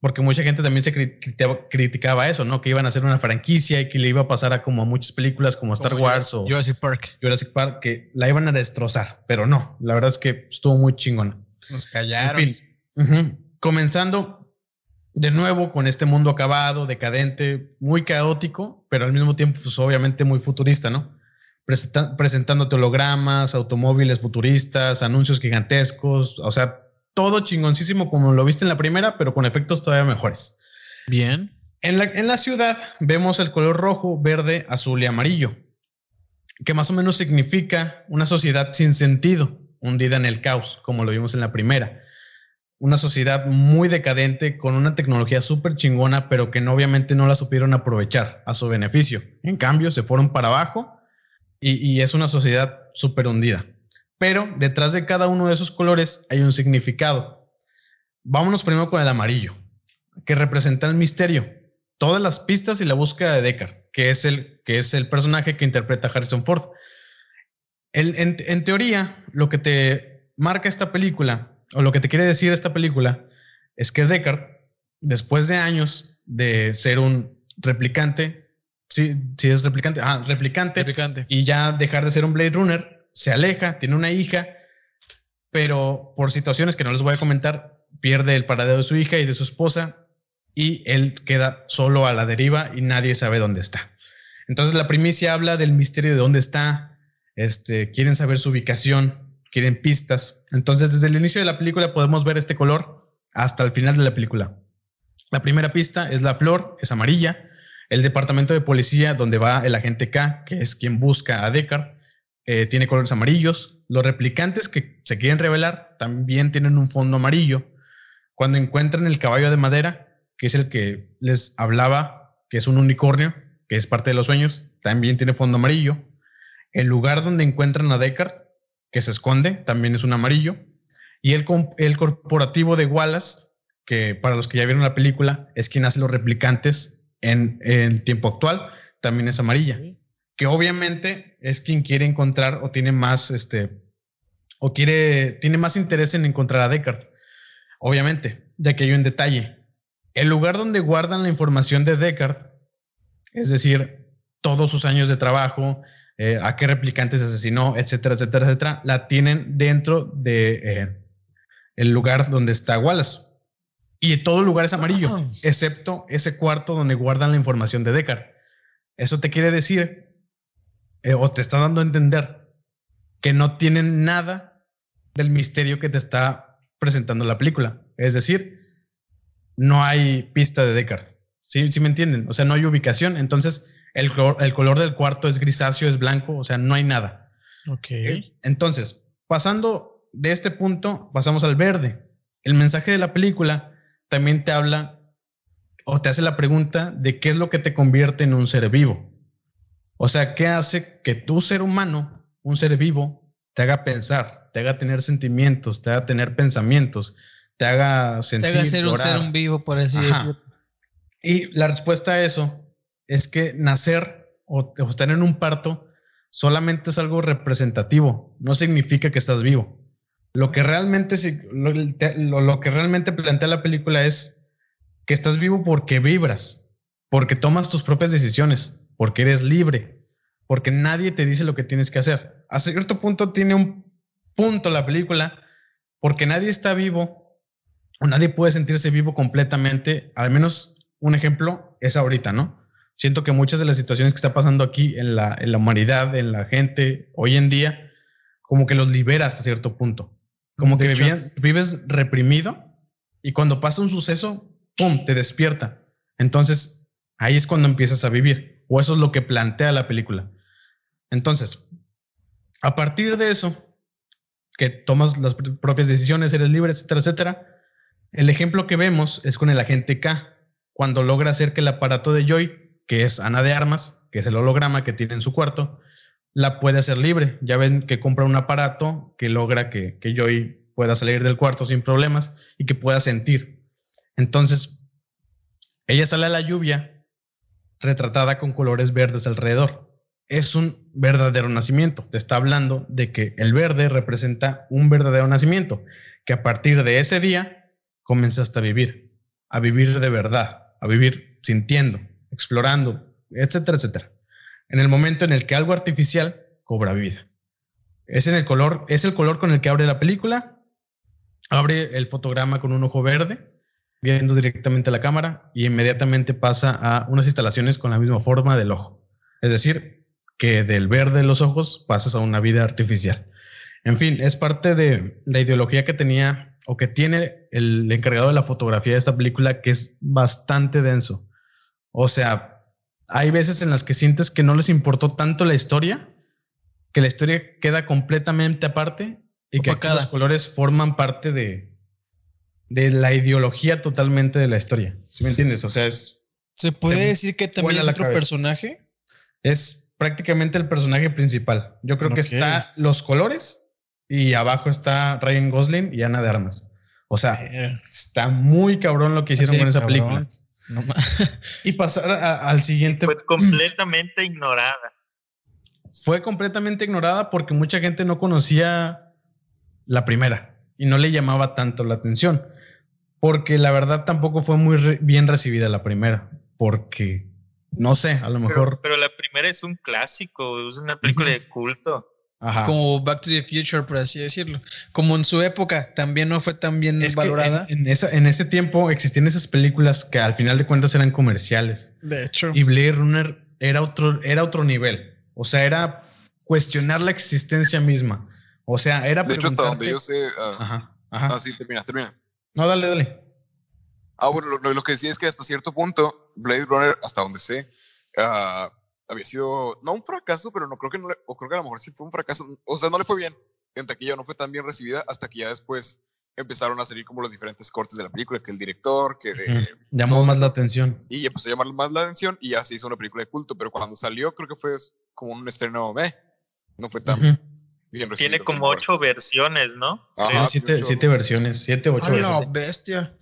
porque mucha gente también se cri- criticaba, eso, ¿no? Que iban a hacer una franquicia y que le iba a pasar a como a muchas películas como Star Como Wars o Jurassic Park. Jurassic Park, que la iban a destrozar, pero no, la verdad es que estuvo muy chingón. Nos En callaron. fin, ujú. comenzando de nuevo con este mundo acabado, decadente, muy caótico, pero al mismo tiempo, pues obviamente muy futurista, ¿no? Presenta- presentándote hologramas, automóviles futuristas, anuncios gigantescos, o sea, todo chingoncísimo como lo viste en la primera, pero con efectos todavía mejores. Bien. En la, en la ciudad vemos el color rojo, verde, azul y amarillo, que más o menos significa una sociedad sin sentido, hundida en el caos, como lo vimos en la primera. Una sociedad muy decadente, con una tecnología súper chingona, pero que no, obviamente no la supieron aprovechar a su beneficio. En cambio, se fueron para abajo y, es una sociedad súper hundida. Pero detrás de cada uno de esos colores hay un significado. Vámonos primero con el amarillo, que representa el misterio todas las pistas y la búsqueda de Deckard, que es el, que es el personaje que interpreta Harrison Ford. En teoría, lo que te marca esta película, o lo que te quiere decir esta película, es que Deckard, después de años de ser un replicante, sí, sí es replicante, ah, replicante, Picante. y ya dejar de ser un Blade Runner, se aleja, tiene una hija, pero por situaciones que no les voy a comentar, pierde el paradero de su hija y de su esposa y él queda solo a la deriva y nadie sabe dónde está. Entonces la primicia habla del misterio de dónde está, este, quieren saber su ubicación, quieren pistas. Entonces desde el inicio de la película podemos ver este color hasta el final de la película. La primera pista es la flor, es amarilla. El departamento de policía donde va el agente K, que es quien busca a Deckard, eh, tiene colores amarillos. Los replicantes que se quieren revelar también tienen un fondo amarillo. Cuando encuentran el caballo de madera, que es el que les hablaba, que es un unicornio, que es parte de los sueños, también tiene fondo amarillo. El lugar donde encuentran a Deckard, que se esconde, también es un amarillo. Y el, el corporativo de Wallace, que para los que ya vieron la película, es quien hace los replicantes en, en el tiempo actual, también es amarilla. Que obviamente es quien quiere encontrar o tiene más, este, o quiere, tiene más interés en encontrar a Deckard. Obviamente, de que hay un detalle. El lugar donde guardan la información de Deckard, es decir, todos sus años de trabajo, eh, a qué replicantes asesinó, etcétera, etcétera, etcétera, la tienen dentro de eh, el lugar donde está Wallace. Y todo el lugar es amarillo, Ah. excepto ese cuarto donde guardan la información de Deckard. Eso te quiere decir, eh, o te está dando a entender, que no tienen nada del misterio que te está presentando la película. Es decir, no hay pista de Deckard. ¿Sí, sí me entienden? O sea, no hay ubicación. Entonces, el color, el color del cuarto es grisáceo, es blanco, o sea, no hay nada. Ok. Eh, Entonces, pasando de este punto, pasamos al verde. El mensaje de la película también te habla o te hace la pregunta de qué es lo que te convierte en un ser vivo. O sea, ¿qué hace que tu ser humano, un ser vivo, te haga pensar, te haga tener sentimientos, te haga tener pensamientos, te haga Te sentir, haga ser un ser un vivo, por así decirlo. Y la respuesta a eso es que nacer o, estar en un parto solamente es algo representativo, no significa que estás vivo. Lo que realmente lo- lo que realmente plantea la película es que estás vivo porque vibras, porque tomas tus propias decisiones, porque eres libre, porque nadie te dice lo que tienes que hacer. A cierto punto tiene un punto la película, porque nadie está vivo o nadie puede sentirse vivo completamente, al menos un ejemplo es ahorita, ¿no? Siento que muchas de las situaciones que está pasando aquí en la, en la humanidad, en la gente, hoy en día, como que los libera hasta cierto punto. Como que De vivían- vives reprimido y cuando pasa un suceso, ¡pum!, te despierta. Entonces, ahí es cuando empiezas a vivir. O eso es lo que plantea la película. Entonces, a partir de eso, que tomas las pr- propias decisiones, eres libre, etcétera, etcétera, el ejemplo que vemos es con el agente K, cuando logra hacer que el aparato de Joy, que es Ana de Armas, que es el holograma que tiene en su cuarto, la puede hacer libre. Ya ven que compra un aparato que logra que, que Joy pueda salir del cuarto sin problemas y que pueda sentir. Entonces, ella sale a la lluvia retratada con colores verdes alrededor. Es un verdadero nacimiento. Te está hablando de que el verde representa un verdadero nacimiento, que a partir de ese día comenzaste a vivir, a vivir de verdad, a vivir sintiendo, explorando, etcétera, etcétera. En el momento en el que algo artificial cobra vida. Es en el color, es el color con el que abre la película. Abre el fotograma con un ojo verde, viendo directamente a la cámara y inmediatamente pasa a unas instalaciones con la misma forma del ojo. Es decir, que del verde de los ojos pasas a una vida artificial. En fin, es parte de la ideología que tenía o que tiene el encargado de la fotografía de esta película, que es bastante denso. O sea, hay veces en las que sientes que no les importó tanto la historia, que la historia queda completamente aparte y que aquí los colores forman parte de, de la ideología totalmente de la historia. ¿Sí me entiendes? O sea, es, ¿Se puede decir que también es otro cabeza. personaje? es prácticamente el personaje principal. Yo creo que está los colores y abajo está Ryan Gosling y Ana de Armas. O sea, está muy cabrón lo que hicieron con esa cabrón. película. No Y pasar a- al siguiente Fue completamente ignorada. fue completamente ignorada porque mucha gente no conocía la primera y no le llamaba tanto la atención. Porque la verdad tampoco fue muy re- bien recibida la primera. Porque, no sé, a lo Pero, mejor. pero la primera es un clásico, es una película de culto. Ajá. Como Back to the Future, por así decirlo. Como en su época también no fue tan bien Es valorada. En, en esa, en ese tiempo existían esas películas que al final de cuentas eran comerciales. de hecho, Y Blade Runner era otro, era otro nivel. O sea, era cuestionar la existencia misma. O sea, era De hecho, hasta donde yo sé. ah, Ajá, ajá. ah, sí, termina, termina. No, dale, dale. Ah, bueno, lo, lo que decía es que hasta cierto punto, Blade Runner, hasta donde sé, ah, había sido, no un fracaso, pero no creo que no le- o creo que a lo mejor sí fue un fracaso. O sea, no le fue bien. En taquilla no fue tan bien recibida hasta que ya después empezaron a salir como los diferentes cortes de la película, que el director, que de. Llamó más la atención. y empezó a llamar más la atención y ya se hizo una película de culto, pero cuando salió creo que fue como un estreno, eh, no fue tan bien recibido. Tiene como ocho versiones, ¿no? Ajá, siete, siete versiones, siete, ocho ¡A la versiones. bestia!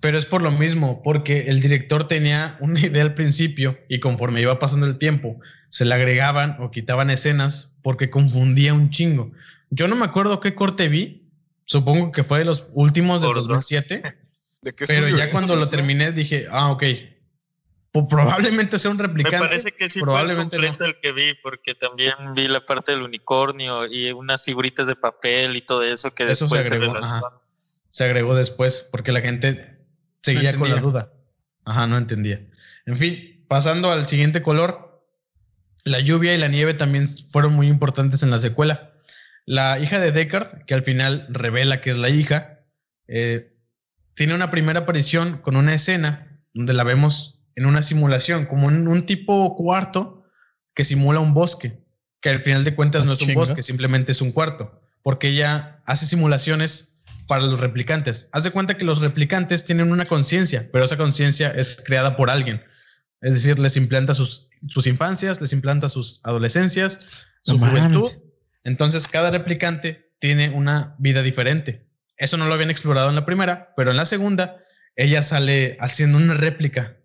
Pero es por lo mismo, porque el director tenía una idea al principio y conforme iba pasando el tiempo, se le agregaban o quitaban escenas porque confundía un chingo. Yo no me acuerdo qué corte vi, supongo que fue de los últimos dos. 2007, ¿De qué pero ya cuando lo terminé dije, ah, ok, Pues probablemente sea un Me replicante. parece que sí probablemente fue el completo el que vi, porque también vi la parte del unicornio y unas figuritas de papel y todo eso que Eso se después agregó, relacionaron. se agregó después porque la gente seguía con la duda. Ajá, no entendía. En fin, pasando al siguiente color, la lluvia y la nieve también fueron muy importantes en la secuela. La hija de Deckard, que al final revela que es la hija, eh, tiene una primera aparición con una escena donde la vemos en una simulación, como en un tipo cuarto que simula un bosque, que al final de cuentas Ah, no es un bosque, simplemente es un cuarto, porque ella hace simulaciones para los replicantes. Haz de cuenta que los replicantes tienen una conciencia, pero esa conciencia es creada por alguien. Es decir, les implanta sus, sus infancias, les implanta sus adolescencias, su No mames. juventud. Entonces, cada replicante tiene una vida diferente. Eso no lo habían explorado en la primera, pero en la segunda, ella sale haciendo una réplica,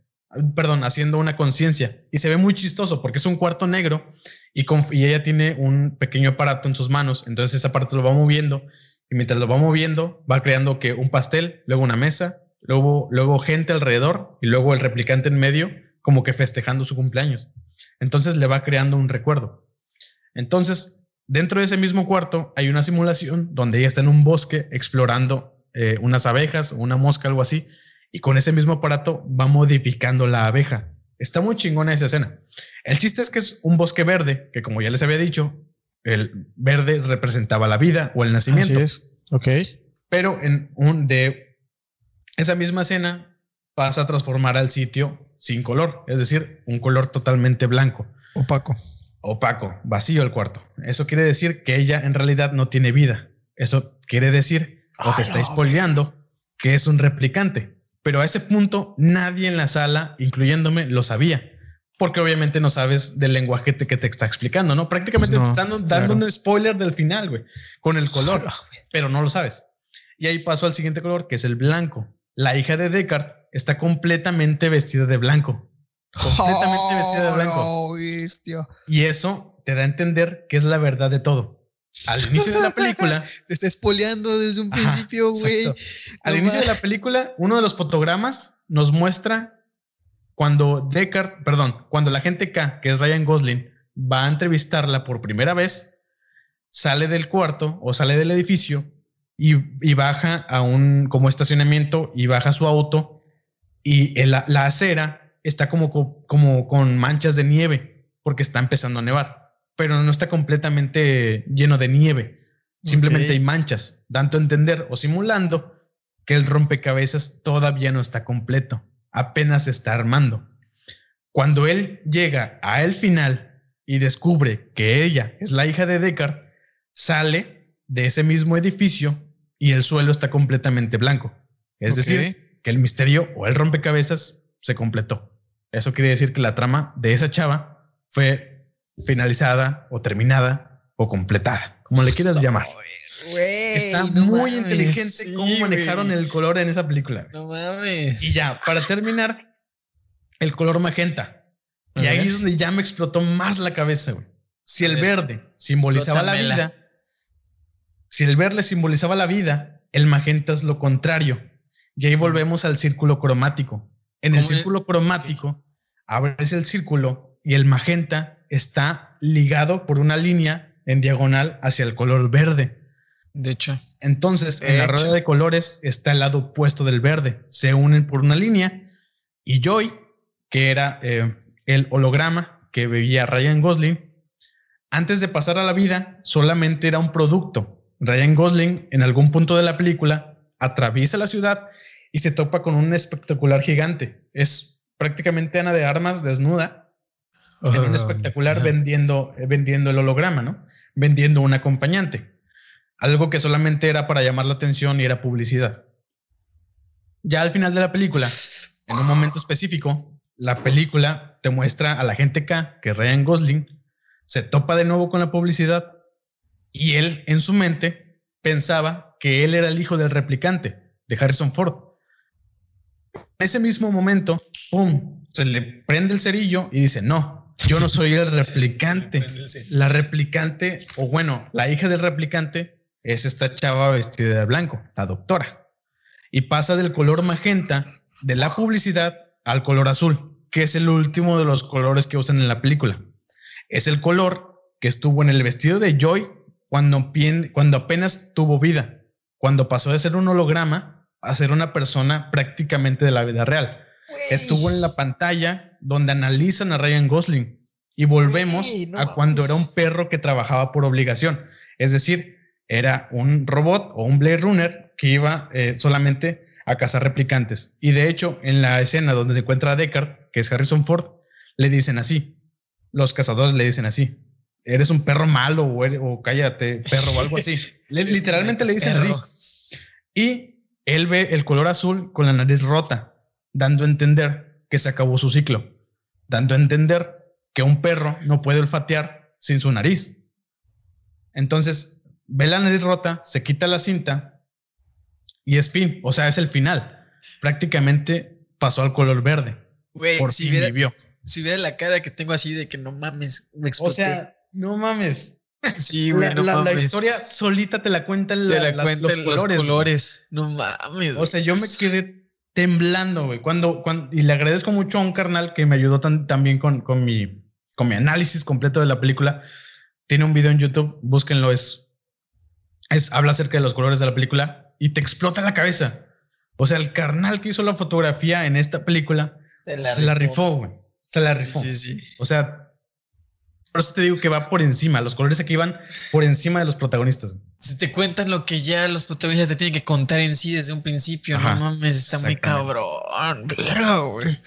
perdón, haciendo una conciencia. Y se ve muy chistoso porque es un cuarto negro y, y ella tiene un pequeño aparato en sus manos. Entonces, ese aparato lo va moviendo y mientras lo va moviendo, va creando que un pastel, luego una mesa, luego, luego gente alrededor y luego el replicante en medio, como que festejando su cumpleaños. Entonces le va creando un recuerdo. Entonces, dentro de ese mismo cuarto hay una simulación donde ella está en un bosque explorando eh, unas abejas o una mosca, algo así, y con ese mismo aparato va modificando la abeja. Está muy chingona esa escena. El chiste es que es un bosque verde, que como ya les había dicho, el verde representaba la vida o el nacimiento Así es. Ok. pero en un de esa misma escena pasa a transformar al sitio sin color, es decir, un color totalmente blanco, Opaco. opaco, vacío el cuarto. Eso quiere decir que ella en realidad no tiene vida. Eso quiere decir o te Ay, está no. spoileando que es un replicante. Pero a ese punto nadie en la sala, incluyéndome, lo sabía. Porque obviamente no sabes del lenguaje que te está explicando, ¿no? Prácticamente Pues no, te están dando claro. un spoiler del final, güey, con el color pero no lo sabes. Y ahí pasó al siguiente color, que es el blanco. La hija de Deckard está completamente vestida de blanco. Completamente vestida de blanco. Oh, bestia. Y eso te da a entender que es la verdad de todo. Al inicio de la película, Te está espoleando desde un Ajá, principio, güey. al No inicio de la película, uno de los fotogramas nos muestra cuando Deckard, perdón, cuando la gente K, que es Ryan Gosling, va a entrevistarla por primera vez, sale del cuarto o sale del edificio y, y baja a un como estacionamiento y baja su auto y el- la, la acera está como, co- como con manchas de nieve porque está empezando a nevar, pero no está completamente lleno de nieve. Simplemente hay manchas, dando a entender o simulando que el rompecabezas todavía no está completo, apenas se está armando. Cuando él llega a el final y descubre que ella es la hija de Deckard, sale de ese mismo edificio y el suelo está completamente blanco. Es decir, que el misterio o el rompecabezas se completó. Eso quiere decir que la trama de esa chava fue finalizada o terminada o completada, como le quieras llamar. Está no muy mames. inteligente Sí, cómo manejaron el color en esa película. No mames. Y ya, para terminar, el color magenta. Y A ahí es donde ya me explotó más la cabeza, güey. Si el ver. verde simbolizaba la vida, si el verde simbolizaba la vida, el magenta es lo contrario. Y ahí volvemos al círculo cromático. En el círculo cromático, abres el círculo y el magenta está ligado por una línea en diagonal hacia el color verde. De hecho. Entonces, en la rueda de colores está el lado opuesto del verde. Se unen por una línea y Joy, que era eh, el holograma que bebía Ryan Gosling, antes de pasar a la vida, solamente era un producto. Ryan Gosling, en algún punto de la película, atraviesa la ciudad y se topa con un espectacular gigante. Es prácticamente Ana de Armas desnuda en un Oh, espectacular vendiendo, eh, vendiendo el holograma, ¿no? Vendiendo un acompañante. Algo que solamente era para llamar la atención y era publicidad. Ya al final de la película, en un momento específico, la película te muestra a la gente K, que es Ryan Gosling, se topa de nuevo con la publicidad y él en su mente pensaba que él era el hijo del replicante de Harrison Ford. En ese mismo momento, ¡pum! Se le prende el cerillo y dice, no, yo no soy el replicante. La replicante, o bueno, la hija del replicante es esta chava vestida de blanco, la doctora. Y pasa del color magenta de la publicidad al color azul, que es el último de los colores que usan en la película. Es el color que estuvo en el vestido de Joy cuando, cuando apenas tuvo vida, cuando pasó de ser un holograma a ser una persona prácticamente de la vida real. Estuvo en la pantalla donde analizan a Ryan Gosling y volvemos no a cuando era un perro que trabajaba por obligación. Es decir, era un robot o un Blade Runner que iba eh, solamente a cazar replicantes. Y de hecho, en la escena donde se encuentra a Deckard, que es Harrison Ford, le dicen así. Los cazadores le dicen así. Eres un perro malo o, eres- o cállate, perro o algo así. Le- literalmente le dicen así. Y él ve el color azul con la nariz rota, dando a entender que se acabó su ciclo, dando a entender que un perro no puede olfatear sin su nariz. Entonces, ve la nariz rota, se quita la cinta y es fin, o sea, es el final. Prácticamente pasó al color verde. Güey, Por si fin viera, vivió. si viera la cara que tengo así de que no mames, me O exploté. sea, no mames. sí, güey, La, no la- historia solita te la cuenta cuentan los colores. güey. colores. No mames. O sea, yo me quedé temblando, güey. Cuando, cuando, y le agradezco mucho a un carnal que me ayudó tan- también con, con mi, con mi análisis completo de la película. Tiene un video en YouTube, búsquenlo, es, es, habla acerca de los colores de la película y te explota la cabeza. O sea, el carnal que hizo la fotografía en esta película se la rifó, güey. Se la rifó. sí, sí. O sea, por eso te digo que va por encima. Los colores aquí van por encima de los protagonistas. güey. Si te cuentan lo que ya los protagonistas te tienen que contar en sí desde un principio, Ajá, no mames, está muy cabrón. Verga, güey.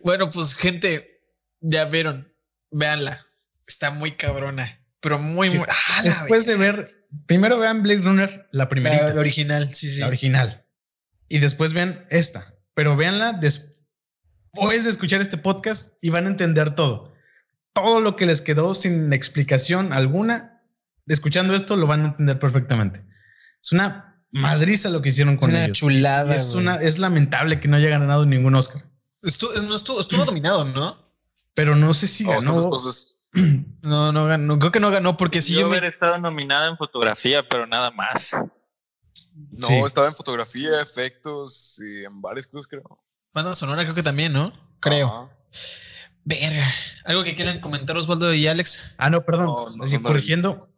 Bueno, pues gente, ya vieron, véanla. Está muy cabrona, pero muy. ¡Ah, Después de ver, primero vean Blade Runner, la verga! primerita. la, original, sí, sí. la original. Y después vean esta, pero véanla después de escuchar este podcast y van a entender todo. Todo lo que les quedó sin explicación alguna, escuchando esto lo van a entender perfectamente. Es una madriza lo que hicieron con Una ellos. chulada. Es, una, es lamentable que no haya ganado ningún Oscar, Estuvo, no, estuvo, estuvo nominado, ¿no? pero no sé si ganó. cosas. No, no ganó. Creo que no ganó porque si yo yo me. haber estado nominada en fotografía, pero nada más. No, Sí. estaba en fotografía, efectos y en varias cosas, creo. Banda sonora, creo que también, ¿no? Creo. Ajá. Verga. ¿Algo que quieran comentar Osvaldo y Alex? Ah, no, perdón. No, corrigiendo.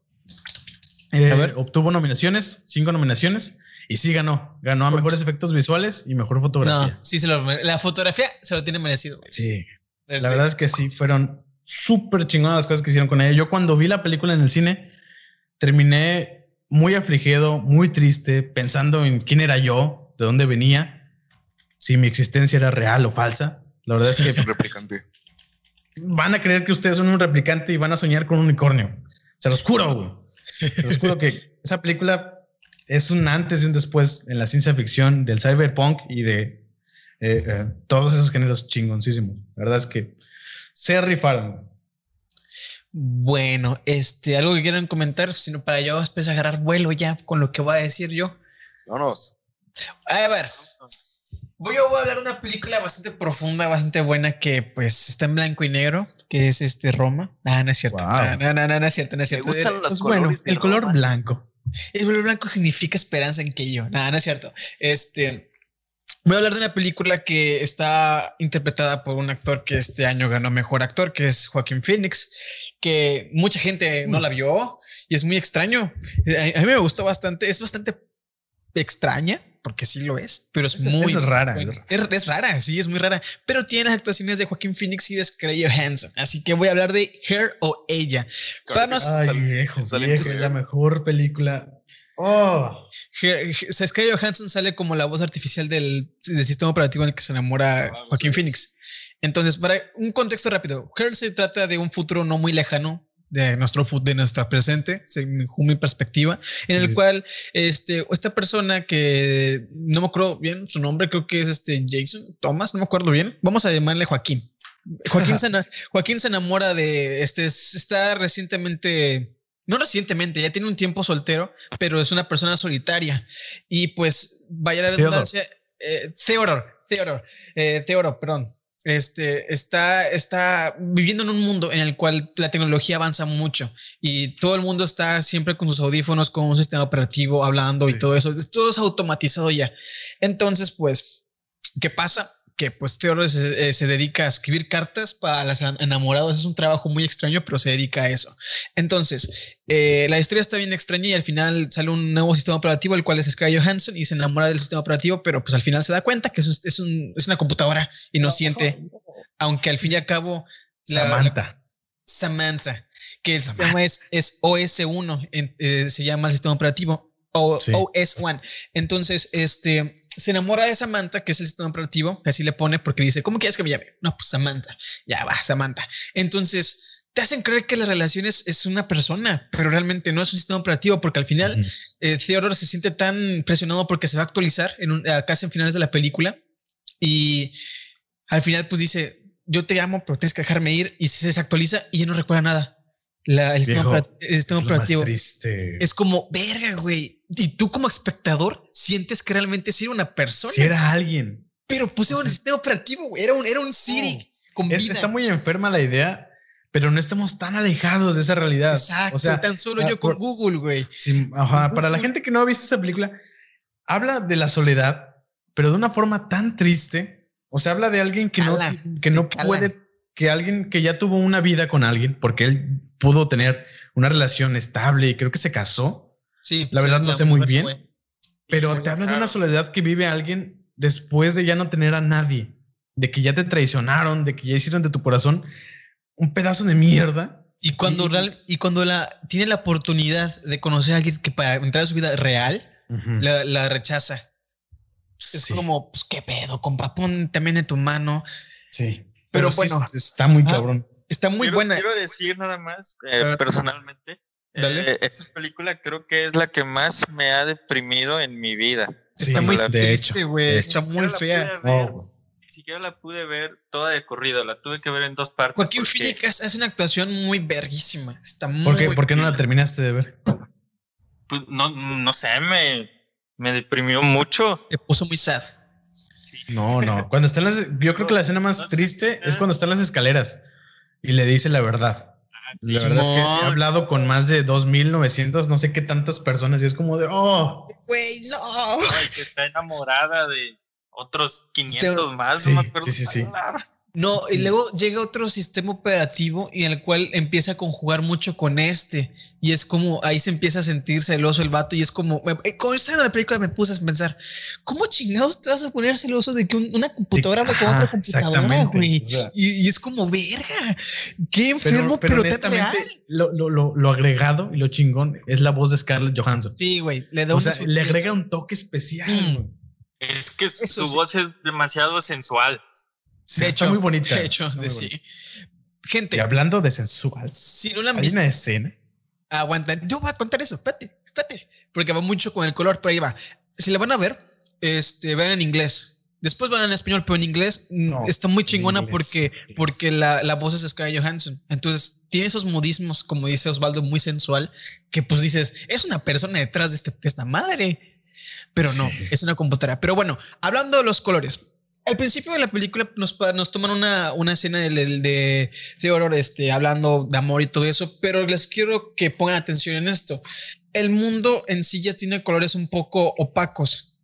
Eh, A ver. obtuvo nominaciones, cinco nominaciones y sí ganó. Ganó a mejores efectos visuales y mejor fotografía. No, sí se lo La fotografía se lo tiene merecido. güey. Sí. Este, La verdad es que sí, fueron súper chingonas las cosas que hicieron con ella. Yo cuando vi la película en el cine, terminé muy afligido, muy triste, pensando en quién era yo, de dónde venía, si mi existencia era real o falsa. La verdad es que replicante. van a creer que ustedes son un replicante y van a soñar con un unicornio. Se los juro, güey. Se los juro que esa película es un antes y un después en la ciencia ficción del cyberpunk y de eh, eh, todos esos géneros chingoncísimos. La verdad es que se rifaron. Bueno, este, algo que quieran comentar, sino para yo después agarrar vuelo ya con lo que voy a decir yo. Vámonos. A ver, voy a, voy a hablar de una película bastante profunda, bastante buena que pues está en blanco y negro, que es este Roma. Ah, no es cierto. Wow. Ah, No, no, no, no es cierto, no es Me cierto. gustan los Pues bueno, colores de el color blanco. El color blanco significa esperanza en que yo. Nada, no es cierto. Este voy a hablar de una película que está interpretada por un actor que este año ganó mejor actor, que es Joaquín Phoenix, que mucha gente no la vio y es muy extraño. A, a mí me gustó bastante. Es bastante extraña porque sí lo es, pero es muy es rara, es rara. Es, es rara, sí, es muy rara, pero tiene las actuaciones de Joaquín Phoenix y de Scarlett Johansson. Así que voy a hablar de Her o Ella. Para nos- Ay, viejo, viejo, la mejor película. Oh, Scarlett Johansson sale como la voz artificial del, del sistema operativo en el que se enamora Ah, Joaquín sí. Phoenix. Entonces, para un contexto rápido, Her se trata de un futuro no muy lejano de nuestro de nuestra presente, según mi perspectiva, en el Sí. cual este, esta persona que no me acuerdo bien su nombre, creo que es este Jason Thomas, no me acuerdo bien. Vamos a llamarle Joaquín. Joaquín se, Joaquín se enamora de este, está recientemente, no recientemente, ya tiene un tiempo soltero, pero es una persona solitaria. Y pues, vaya la Theodore. redundancia, eh, Theodore, Theodore, eh, Theodore, perdón. Este está, está viviendo en un mundo en el cual la tecnología avanza mucho y todo el mundo está siempre con sus audífonos, con un sistema operativo, hablando y todo eso. Todo es automatizado ya. Entonces, pues, ¿qué pasa? Que pues Theodore se, eh, se dedica a escribir cartas para las enamorados. Es un trabajo muy extraño, pero se dedica a eso. Entonces, eh, la historia está bien extraña y al final sale un nuevo sistema operativo, el cual es Scarlett Johansson y se enamora del sistema operativo, pero pues al final se da cuenta que es, un- es, un- es una computadora inocente, aunque al fin y al cabo la- Samantha. Samantha, que el Samantha. sistema es, es OS1, en- eh, se llama el sistema operativo, o Sí. OS1. Entonces, este se enamora de Samantha, que es el sistema operativo, que así le pone porque dice, ¿cómo quieres que me llame? No, pues Samantha, ya va, Samantha. Entonces, te hacen creer que la relación es, es una persona, pero realmente no es un sistema operativo porque al final eh, Theodore se siente tan presionado porque se va a actualizar en un, casi en finales de la película y al final pues dice yo te amo pero tienes que dejarme ir y se desactualiza y ya no recuerda nada la, el sistema, Viejo, operat- el sistema Es operativo triste. es como verga güey y tú como espectador sientes que realmente sí era una persona si era alguien. pero pusieron o sea- el sistema operativo güey era un era un Siri No. con Es- vida está muy enferma la idea, pero no estamos tan alejados de esa realidad. exacto O sea, tan solo ah, yo con Google güey Sí, ajá, para la gente que no ha visto esa película, habla de la soledad, pero de una forma tan triste. O sea, habla de alguien que Cala, no, que no cala. puede, que alguien que ya tuvo una vida con alguien, porque él pudo tener una relación estable y creo que se casó, sí La verdad no sé muy bien. pero te habla de una soledad que vive alguien después de ya no tener a nadie, de que ya te traicionaron, de que ya hicieron de tu corazón un pedazo de mierda. Y cuando, Y- real, y cuando la, tiene la oportunidad de conocer a alguien que para entrar a su vida real, la, la rechaza. Es Sí, como, pues qué pedo, compa, pon también en tu mano. sí. Pero sí bueno. está muy Ah, cabrón. Está muy quiero, buena. Quiero decir nada más, eh, personalmente, Dale. eh, esa película creo que es la que más me ha deprimido en mi vida. está muy de triste, hecho, güey. Está muy fea. Oh, Ni siquiera la pude ver toda de corrido, la tuve que ver en dos partes. Joaquín porque, Phoenix hace una actuación muy verguísima. Está muy. ¿Por qué, por qué no la terminaste de ver? pues, no, no sé, me, me deprimió mucho. Te puso muy sad. No, no. Cuando están las, yo creo que la escena más No triste es cuando están las escalaras y le dice la verdad. La verdad es que he hablado con más de 2900, no sé qué tantas personas y es como de, oh, Güey, no. Ay, que está enamorada de otros 500 más, Sí, no me acuerdo. sí, sí, sí. No, y luego llega otro sistema operativo y el cual empieza a conjugar mucho con este. Y es como ahí se empieza a sentir celoso el vato. Y es como, me- eh, con esta la película me puse a pensar, ¿cómo chingados te vas a poner celoso de que un- una computadora hable con otra computadora, güey? o sea. y, y es como, verga, qué enfermo, pero, tan real. lo, lo, lo, lo agregado y lo chingón es la voz de Scarlett Johansson. Sí, güey, le da O sea, le agrega un toque especial. Mm. Es que Eso su sí. voz es demasiado sensual. Sí, De está hecho, muy bonita. De hecho, de sí. Gente, Y hablando de sensual, si no la han hay visto, una escena. aguanta. Yo voy a contar eso, espérate, espérate, porque va mucho con el color, pero ahí va. Si la van a ver, este, vean en inglés. Después van en español, pero en inglés mm, No, está muy chingona inglés, porque, inglés. porque la, la voz es Scarlett Johansson. Entonces tiene esos modismos, como dice Osvaldo, muy sensual, que pues dices, es una persona detrás de, este- de esta madre. Pero no, Sí. es una computadora. Pero bueno, hablando de los colores. Al principio de la película nos, nos toman una, una escena del, del- de Theodore este, hablando de amor y todo eso, pero les quiero que pongan atención en esto. El mundo en sí ya tiene colores un poco opacos.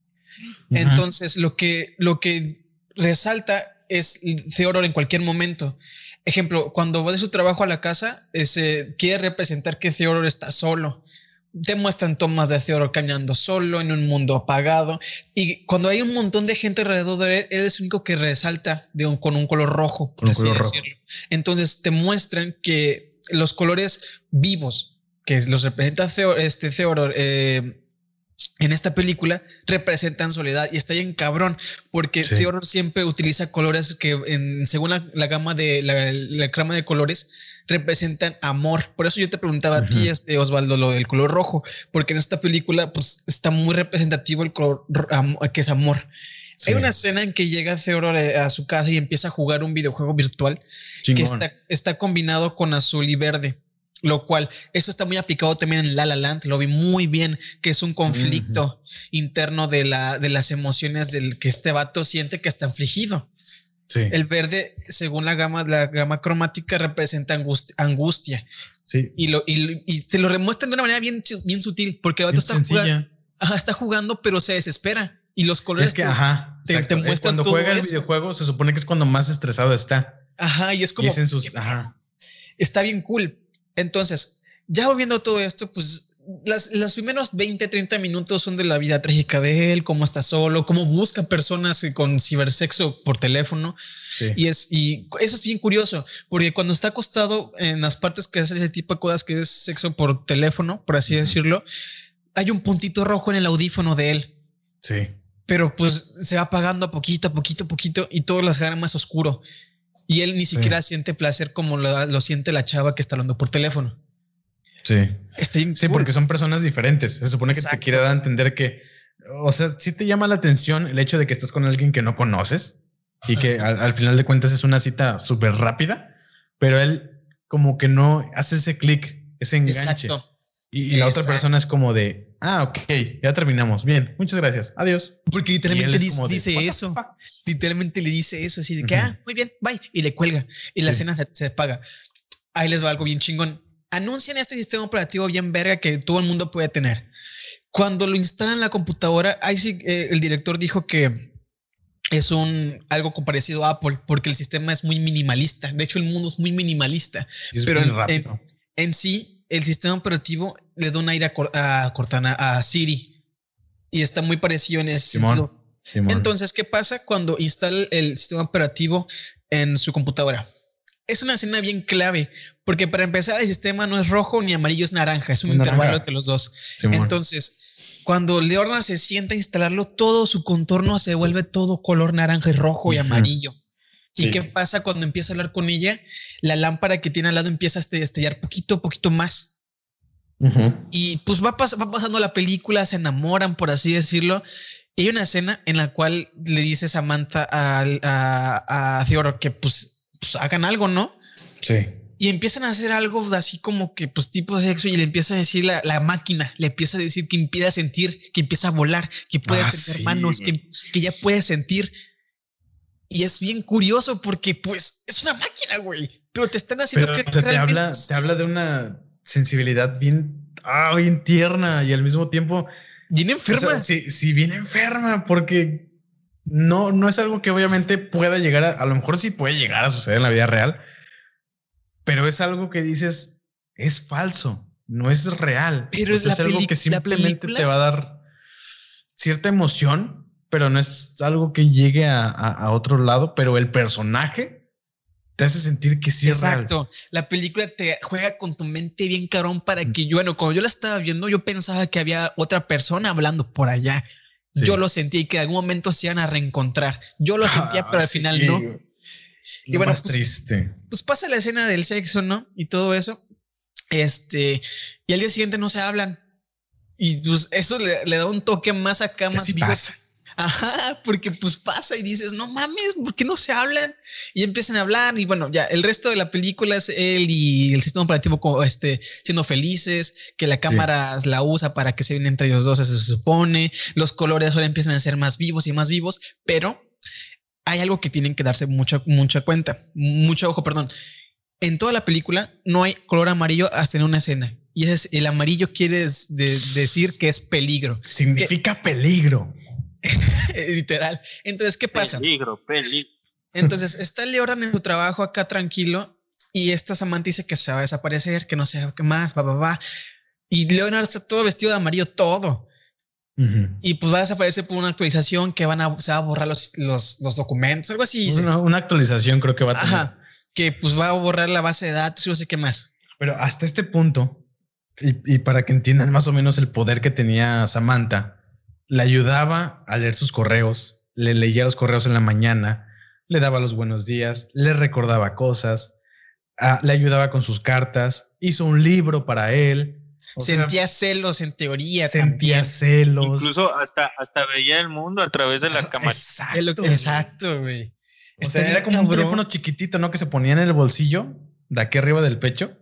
Entonces, lo que, lo que resalta es Theodore en cualquier momento. Ejemplo, cuando va de su trabajo a la casa, eh, se quiere representar que Theodore está solo. Te muestran tomas de Theodore caminando solo en un mundo apagado. Y cuando hay un montón de gente alrededor de él, él es el único que resalta de un- con un color rojo, por Con un así color rojo. decirlo. Entonces te muestran que los colores vivos que los representa Theo- este Theodore, eh, en esta película representan soledad y está bien cabrón porque Sí. Theodore siempre utiliza colores que en, según la, la gama de la, la gama de colores representan amor. Por eso yo te preguntaba a ti, este, Osvaldo, lo del color rojo, porque en esta película pues está muy representativo el color que es amor. Sí. Hay una escena en que llega Theodore a su casa y empieza a jugar un videojuego virtual que está combinado con azul y verde. Lo cual, eso está muy aplicado también en La La Land, lo vi muy bien, que es un conflicto interno de, la, de las emociones del que este vato siente que está afligido. Sí, El verde, según la gama, la gama cromática, representa angust- angustia sí. y, lo, y, y te lo demuestran de una manera bien, bien sutil, porque el vato Es está jugando, ajá, está jugando, pero se desespera y los colores Es que, te- ajá. te- exacto. te muestran Cuando juega el videojuego, se supone que es cuando más estresado está. ajá, y es y como es en sus. Ajá. está bien cool. Entonces, ya volviendo a todo esto, pues las, los primeros 20, 30 minutos son de la vida trágica de él, cómo está solo, cómo busca personas con cibersexo por teléfono. Sí. Y es, y eso es bien curioso, porque cuando está acostado en las partes que hace ese tipo de cosas que es sexo por teléfono, por así decirlo, hay un puntito rojo en el audífono de él. Sí. Pero pues se va apagando a poquito, a poquito, a poquito y todo las gana más oscuro. Y él ni siquiera siente placer como lo, lo siente la chava que está hablando por teléfono. Sí. Sí, porque son personas diferentes. Se supone que Exacto. te quiere dar a entender que, o sea, sí te llama la atención el hecho de que estás con alguien que no conoces y que al, al final de cuentas es una cita súper rápida, pero él como que no hace ese clic, ese enganche. Exacto. Y, y la otra persona es como de, ah, ok, ya terminamos. Bien, muchas gracias. Adiós. Porque literalmente dice, de, dice "What the eso. fuck?". Literalmente le dice eso, así de que, Ujú. ah, muy bien, bye. Y le cuelga. Y la Sí. escena se, se apaga. Ahí les va algo bien chingón. Anuncian este sistema operativo bien verga que todo el mundo puede tener. Cuando lo instalan en la computadora, ahí sí, eh, el director dijo que es un algo parecido a Apple porque el sistema es muy minimalista. De hecho, el mundo es muy minimalista. Es Pero muy en- rápido. En sí, el sistema operativo le da un aire a, Cor- a Cortana, a Siri. Y está muy parecido en ese Simón. sentido. Simón. Entonces, ¿qué pasa cuando instala el sistema operativo en su computadora? Es una escena bien clave, porque para empezar el sistema no es rojo ni amarillo, es naranja, es un naranja. intervalo entre los dos. Entonces, cuando Leonard se sienta a instalarlo, todo su contorno se vuelve todo color naranja y rojo y amarillo. ¿Y qué pasa cuando empieza a hablar con ella? La lámpara que tiene al lado empieza a destellar poquito a poquito más. Y pues va, pas- va pasando la película, se enamoran, por así decirlo. Y hay una escena en la cual le dice Samantha al- a, a Theodore que pues, pues hagan algo, ¿no? Sí. Y empiezan a hacer algo así como que pues tipo sexo y le empieza a decir la, la máquina, le empieza a decir que empieza a sentir, que empieza a volar, que puede Ah, tener sí, manos, que, que ya puede sentir. Y es bien curioso porque pues es una máquina, güey, pero te están haciendo Pero que o sea, te habla, te habla de una sensibilidad bien, ah, bien tierna y al mismo tiempo bien O enferma. sea, sí, sí, bien enferma, porque no, no es algo que obviamente pueda llegar a, a lo mejor sí puede llegar a suceder en la vida real, pero es algo que dices, es falso, no es real. Pero es algo que simplemente te va a dar cierta emoción, pero no es algo que llegue a, a- a otro lado, pero el personaje te hace sentir que sí es real. Exacto. La película te juega con tu mente bien carón para que yo, bueno, cuando yo la estaba viendo, yo pensaba que había otra persona hablando por allá. Sí. Yo lo sentí y que en algún momento se iban a reencontrar. Yo lo sentía, Ah, pero al final no. Y bueno, más pues- triste. Pues pasa la escena del sexo, ¿no? Y todo eso. Este, y al día siguiente no se hablan. Y pues eso le, le da un toque más acá, ¿Qué más sí vivo. pasa? Ajá, porque pues pasa y dices, no mames, ¿por qué no se hablan? Y empiezan a hablar y bueno, ya el resto de la película es él y el sistema operativo como este siendo felices, que la cámara la usa para que se vean entre ellos dos, eso se supone. Los colores ahora empiezan a ser más vivos y más vivos, pero hay algo que tienen que darse mucha, mucha cuenta, mucho ojo, perdón. En toda la película no hay color amarillo hasta en una escena. Y ese es, el amarillo quiere des- de- decir que es peligro, Significa peligro. literal. Entonces, ¿qué pasa? Peligro, peligro. Entonces está Leoran en su trabajo acá tranquilo y esta Samantha dice que se va a desaparecer, que no sé qué más, va, va, va. Y Leonard está todo vestido de amarillo, todo. Y pues va a desaparecer por una actualización que van a, se va a borrar los, los, los documentos, algo así. Una, una actualización creo que va a tener. Ajá. Que pues va a borrar la base de datos y no sé qué más. Pero hasta este punto, y, y para que entiendan más o menos el poder que tenía Samantha, le ayudaba a leer sus correos, le leía los correos en la mañana, le daba los buenos días, le recordaba cosas, ah, le ayudaba con sus cartas, hizo un libro para él. O sea, Sentía celos en teoría. sentía también. celos. Incluso hasta, hasta veía el mundo a través de la cámara. Exacto. Exacto, güey. O Está sea, bien era como un teléfono chiquitito, ¿no? Que se ponía en el bolsillo de aquí arriba del pecho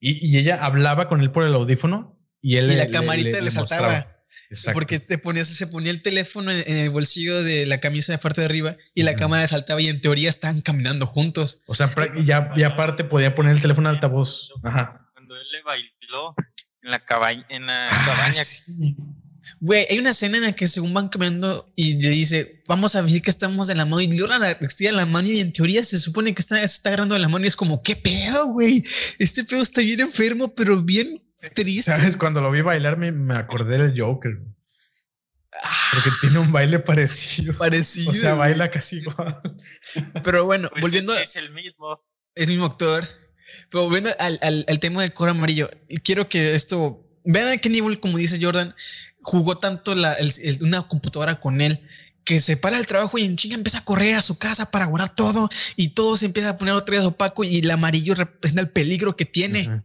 y, y ella hablaba con él por el audífono y él Y la le- camarita le, saltaba. Exacto. Porque te ponías, se ponía el teléfono en, en el bolsillo de la camisa de parte de arriba y la Ujú. cámara saltaba y en teoría estaban caminando juntos. O sea, y ya y aparte podía poner el teléfono en altavoz. Ajá. Cuando él le bailó en la cabaña, en la Ah, cabaña. sí. Güey, hay una escena en la que según van caminando y le dice, vamos a ver que estamos de la mano y Leona la extiende la mano y en teoría se supone que está, se está agarrando de la mano y es como, ¿qué pedo, güey? Este pedo está bien enfermo, pero bien triste. ¿Sabes? Cuando lo vi bailar me, me acordé del Joker. Porque tiene un baile parecido. Parecido. O sea, baila casi igual. Pero bueno, Pues volviendo es, es el mismo. es mismo actor. Pero volviendo al, al, al tema del coro amarillo, quiero que esto, vean a qué nivel, como dice Jordan, jugó tanto la, el- el- una computadora con él que se para el trabajo y en chinga empieza a correr a su casa para guardar todo y todo se empieza a poner otra vez opaco y el amarillo representa el peligro que tiene.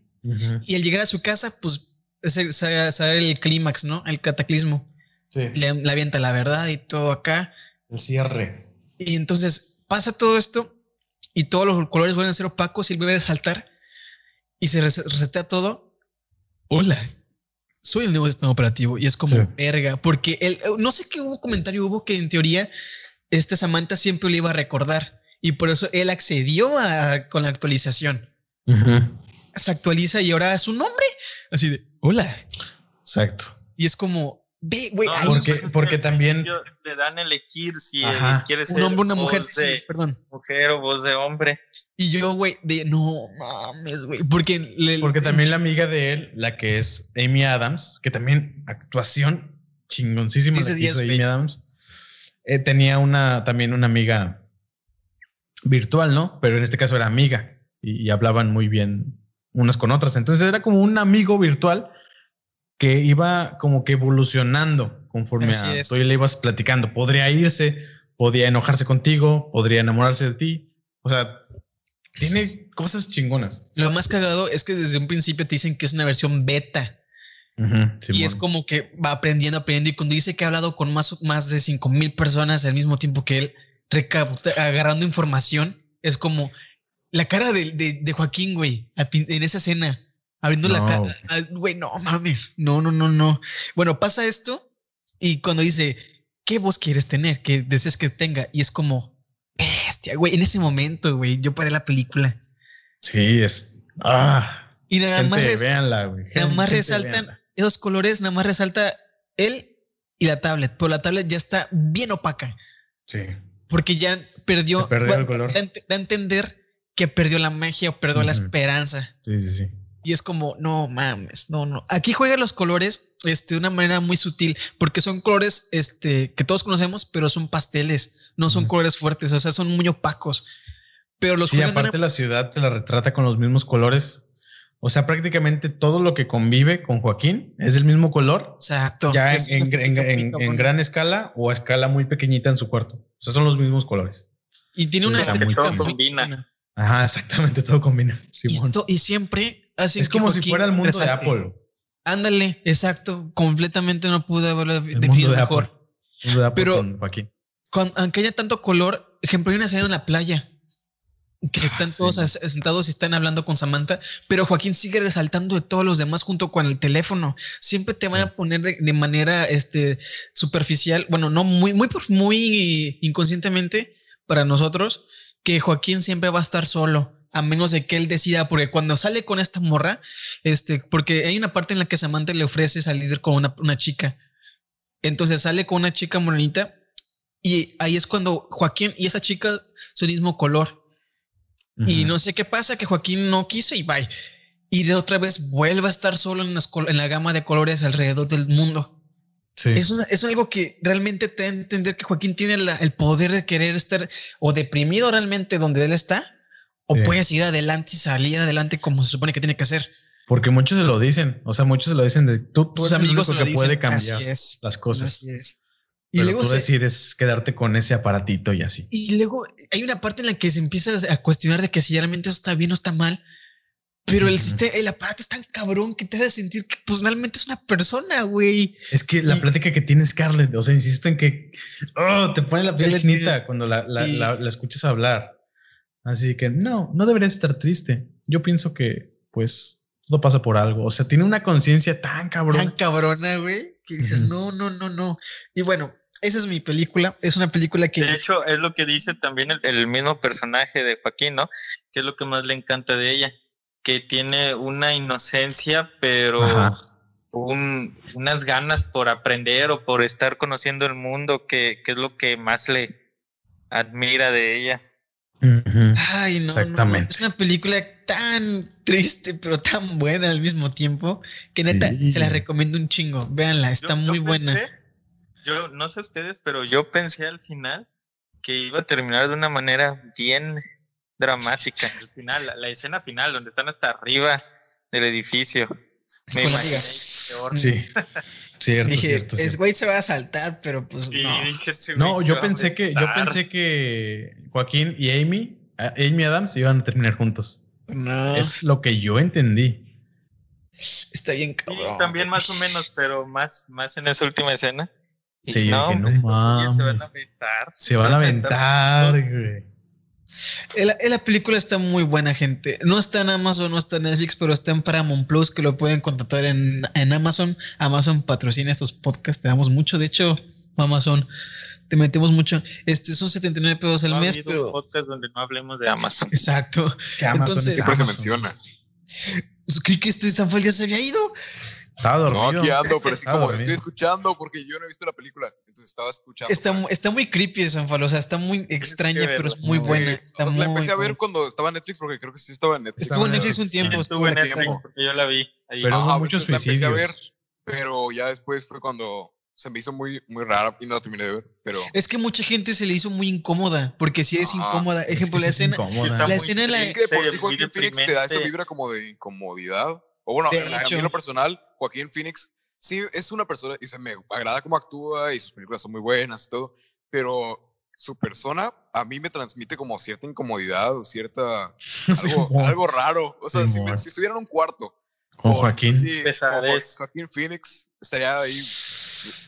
Y al llegar a su casa, pues se se- se el clímax, ¿no? El cataclismo. Sí, Le, le avienta la verdad y todo acá. el cierre. Y entonces pasa todo esto y todos los colores vuelven a ser opacos y él vuelve a saltar y se res- resetea todo. Hola, soy el nuevo sistema operativo y es como Sí. verga, porque él, no sé qué hubo comentario hubo que en teoría esta Samantha siempre le iba a recordar y por eso él accedió a, con la actualización. Se actualiza y ahora es su nombre así de hola Exacto. y es como ve, güey, No, ahí- porque- porque también- Le dan a elegir si Ajá. quiere ser un hombre, una voz mujer, sí, de perdón. mujer o voz de hombre. Y yo, güey, de no mames, güey, porque le- Porque también la amiga de él, la que es Amy Adams, que también actuación chingoncísima la que 10, hizo. Amy Adams, eh, tenía una también una amiga virtual, ¿no? Pero en este caso era amiga y, y hablaban muy bien unas con otras. Entonces era como un amigo virtual que iba como que evolucionando conforme Así a tú le ibas platicando. Podría irse, podía enojarse contigo, podría enamorarse de ti. O sea, tiene cosas chingonas. Lo más cagado es que desde un principio te dicen que es una versión beta y es como que va aprendiendo, aprendiendo. Y cuando dice que ha hablado con más, más de 5 mil personas al mismo tiempo que él, recauta- agarrando información, es como la cara de, de- de Joaquín, güey, en esa escena, abriendo la No. cara. ah, Güey, no mames, no, no, no, no. Bueno, pasa esto y cuando dice, ¿qué voz quieres tener? Que desees que tenga? Y es como, bestia, güey, en ese momento, güey, yo paré la película. Sí, es. Ah, Y nada más, gente, res- véanla, güey. nada más Gente, resaltan véanla. esos colores, nada más resalta él y la tablet, pero la tablet ya está bien opaca Sí. porque ya perdió, perdió el color. Da, da a entender que perdió la magia o perdió la Ujú. esperanza. Sí, sí, sí. Y es como, no mames, no, no. Aquí juega los colores este, de una manera muy sutil, porque son colores este, que todos conocemos, pero son pasteles, no son Ujú. colores fuertes, o sea, son muy opacos. Pero los Sí, aparte una- la ciudad te la retrata con los mismos colores. O sea, prácticamente todo lo que convive con Joaquín es del mismo color, Exacto. ya en, Es- en- es- en- en- gran escala o a escala muy pequeñita en su cuarto. O sea, son los mismos colores. Y tiene una estética muy combina. Ajá, exactamente, todo combina. Y, Simón. esto- y siempre hacen Es que como si fuera el mundo de. Apple. Ándale, exacto. Completamente no pude haberlo El definido de mejor. Apple. Mundo de Apple Pero- con Joaquín. Aunque haya tanto color, ejemplo, hay una escena en la playa que Ah, están todos sí. sentados y están hablando con Samantha, pero Joaquín sigue resaltando de todos los demás junto con el teléfono. Siempre te van Sí. a poner de, de manera este, superficial, bueno, no muy, muy, muy inconscientemente para nosotros, que Joaquín siempre va a estar solo. A menos de que él decida, porque cuando sale con esta morra, este, porque hay una parte en la que Samantha le ofrece salir con una, una chica. Entonces sale con una chica morenita y ahí es cuando Joaquín y esa chica son el mismo color. Y no sé qué pasa, que Joaquín no quiso y bye. Y de otra vez vuelve a estar solo en, las en la gama de colores alrededor del mundo. Sí. Es, una- es algo que realmente te da a entender que Joaquín tiene la- el poder de querer estar o deprimido realmente donde él está, o Sí. puede seguir adelante y salir adelante como se supone que tiene que hacer. Porque muchos se lo dicen, o sea, muchos se lo dicen de tú, tú eres el amigos único lo que puede cambiar es. las cosas. Así es. Y Pero luego, tú decides quedarte con ese aparatito y así. y luego hay una parte en la que se empieza a cuestionar de que si realmente eso está bien o está mal. Pero el, sistema, el aparato es tan cabrón que te hace sentir que pues realmente es una persona, güey. Es que la Y- plática que tiene Scarlett, o sea, insiste en que oh, te pone la piel chinita cuando la, la- sí. la- la escuchas hablar. Así que no, no deberías estar triste. Yo pienso que, pues, todo pasa por algo. O sea, tiene una conciencia tan cabrón. Tan cabrona, güey, que dices, no, no, no, no. Y bueno, esa es mi película. Es una película que De hecho, es lo que dice también el, el mismo personaje de Joaquín, ¿no? Que es lo que más le encanta de ella, que tiene una inocencia, pero Ajá. un- unas ganas por aprender o por estar conociendo el mundo, que, que es lo que más le admira de ella. Ay, no, no, Exactamente. Es una película tan triste, pero tan buena al mismo tiempo, que neta, Sí. se la recomiendo un chingo. Véanla, está Yo- yo muy buena. pensé- yo no sé ustedes, pero yo pensé al final que iba a terminar de una manera bien dramática. Al final, la, la escena final, donde están hasta arriba del edificio. Me la imaginé peor. Sí. Cierto, Dije, cierto, el cierto. güey se va a saltar, pero pues Y no. dije, No, se yo pensé que, yo pensé que Joaquín y Amy, Amy Adams iban a terminar juntos. No, Es lo que yo entendí. está bien Sí, cabrón. también más o menos, pero más, más en esa última escena. Y Sí, dije, no se van a aventar. Se van a aventar, güey. La, la película está muy buena, gente. No está en Amazon, no está en Netflix, pero está en Paramount Plus, que lo pueden contratar en, en Amazon. Amazon patrocina estos podcasts, te damos mucho. De hecho, Amazon, te metemos mucho. Este son 79 pesos al No ha mes, habido un pero. podcast donde no hablemos de Amazon. Exacto. Que Amazon Entonces- es Siempre se menciona. Pues, Creí que este Sanfal ya se había ido. Estaba No, dormido. aquí ando, pero es que Estaba como dormido. estoy escuchando porque yo no he visto la película, entonces estaba escuchando. Está, está muy creepy Sanfal, o sea, está muy extraña, que pero es muy Sí, buena. Está muy la empecé a ver cuando estaba en Netflix porque creo que sí estaba en Netflix. Estuvo en Netflix un tiempo. Estuvo en Netflix tiempo. porque yo la vi. Ahí. Pero- hubo Ajá, muchos entonces la empecé a ver, suicidios. pero ya después fue cuando se me hizo muy, muy rara y no la terminé de ver. Pero Es que mucha gente se le hizo muy incómoda, porque sí es Ajá. incómoda. Es Ejemplo, que la es escena. incómoda. La muy escena la- es que de por sí Joaquín Phoenix te da esa vibra como de incomodidad. O bueno, De a mí en lo personal, Joaquín Phoenix sí es una persona y se me agrada cómo actúa y sus películas son muy buenas y todo, pero su persona a mí me transmite como cierta incomodidad o cierta algo, raro. O sea, si, me- si estuviera en un cuarto Con con- Joaquín. sí, con Pesadez. Joaquín Phoenix estaría ahí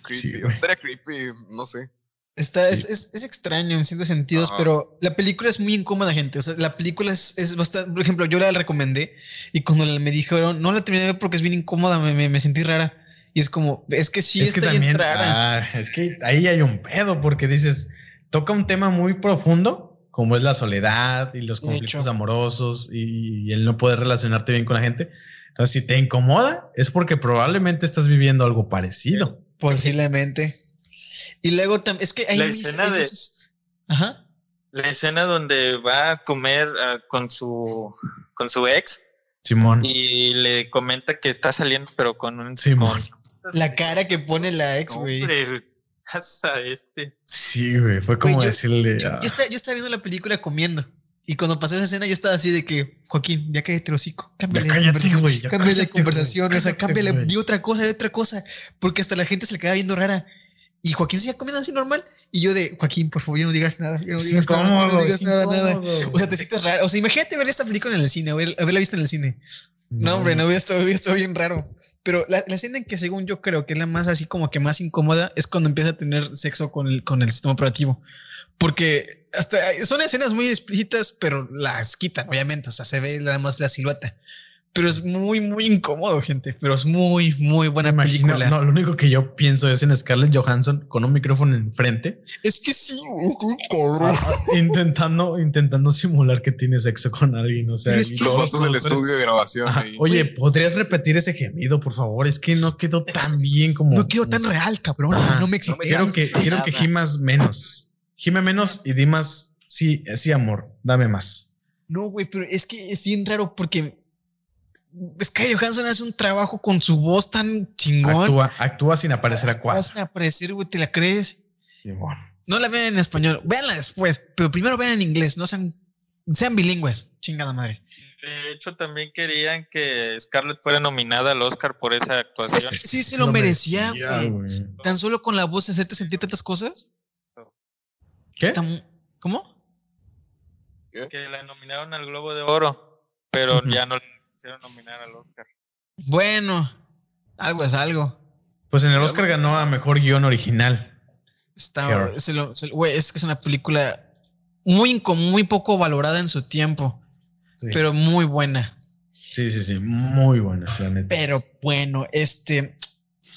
creepy. Sí, estaría creepy, no sé. Está, es, Sí. es- es extraño en ciertos sentidos, Ajá. pero la película es muy incómoda, gente. O sea, la película es, es bastante. Por ejemplo, yo la recomendé y cuando la- me dijeron, no la terminé de ver porque es bien incómoda, me, me- me sentí rara. Y es como, es que sí es que está bien también, rara. ah, es que ahí hay un pedo porque dices, toca un tema muy profundo, como es la soledad y los conflictos amorosos y, y el no poder relacionarte bien con la gente. Entonces, si te incomoda, es porque probablemente estás viviendo algo parecido. Posiblemente. Y luego también, es que hay, La mis- escena hay de- muchas- Ajá. La escena donde va a comer ah, con su con su ex Simón. y le comenta que está saliendo, pero con un Simón. con- La cara que pone la ex, güey. Hasta este. Sí, güey. Fue como Güey, yo- decirle. Yo, ah, yo estaba, yo estaba viendo la película comiendo. Y cuando pasó esa escena, yo estaba así de que, Joaquín, ya cállate el hocico. Cámbiale cállate, conversación, güey, ya cámbiale de cállate, conversación. O sea, cámbiale de otra cosa, de otra cosa. Porque hasta la gente se le quedaba viendo rara. Y Joaquín seguía comiendo así normal. Y yo de, Joaquín, por favor, ya no digas nada. Ya no digas nada. no digas nada, nada. O sea, te sientes raro. O sea, imagínate ver esta película en el cine, haber- haberla visto en el cine. No, hombre, no hubiera estado, hubiera estado bien raro. Pero la, la escena en que según yo creo que es la más así como que más incómoda es cuando empieza a tener sexo con el, con el sistema operativo. Porque hasta son escenas muy explícitas, pero las quitan, obviamente. O sea, se ve nada más la silueta. Pero es muy, muy incómodo, gente. Pero es muy, muy buena Imagino- película. no, lo único que yo pienso es en Scarlett Johansson con un micrófono enfrente, Es que sí, cabrón. ah, intentando, intentando simular que tiene sexo con alguien. O sea, es Los vatos del estudio de grabación. Ajá. ahí. Oye, ¿podrías repetir ese gemido, por favor? Es que no quedó tan bien como. No quedó tan real, cabrón. Ajá. No me No me Quiero que, quiero nada. que gimas menos. Gime menos y di más. Sí, sí, amor, dame más. No, güey, pero es que es bien raro porque Sky Johansson hace un trabajo con su voz tan chingón. Actúa, actúa sin aparecer a cuadro. A aparecer, güey, ¿te la crees? No la vean en español, véanla después, pero primero vean en inglés, no sean sean bilingües, chingada madre. De hecho, también querían que Scarlett fuera nominada al Oscar por esa actuación. Es que sí se lo merecía, güey. Tan solo con la voz hacerte sentir tantas cosas. ¿Qué? ¿Cómo? Que la nominaron al Globo de Oro, pero ya no le quisieron nominar al Oscar. Bueno, algo es algo. Pues en el Oscar ganó a mejor guion original. Está, se lo- es que es una película muy, muy poco valorada en su tiempo, Sí. pero muy buena. Sí, sí, sí. Muy buena, la neta. Pero bueno, este,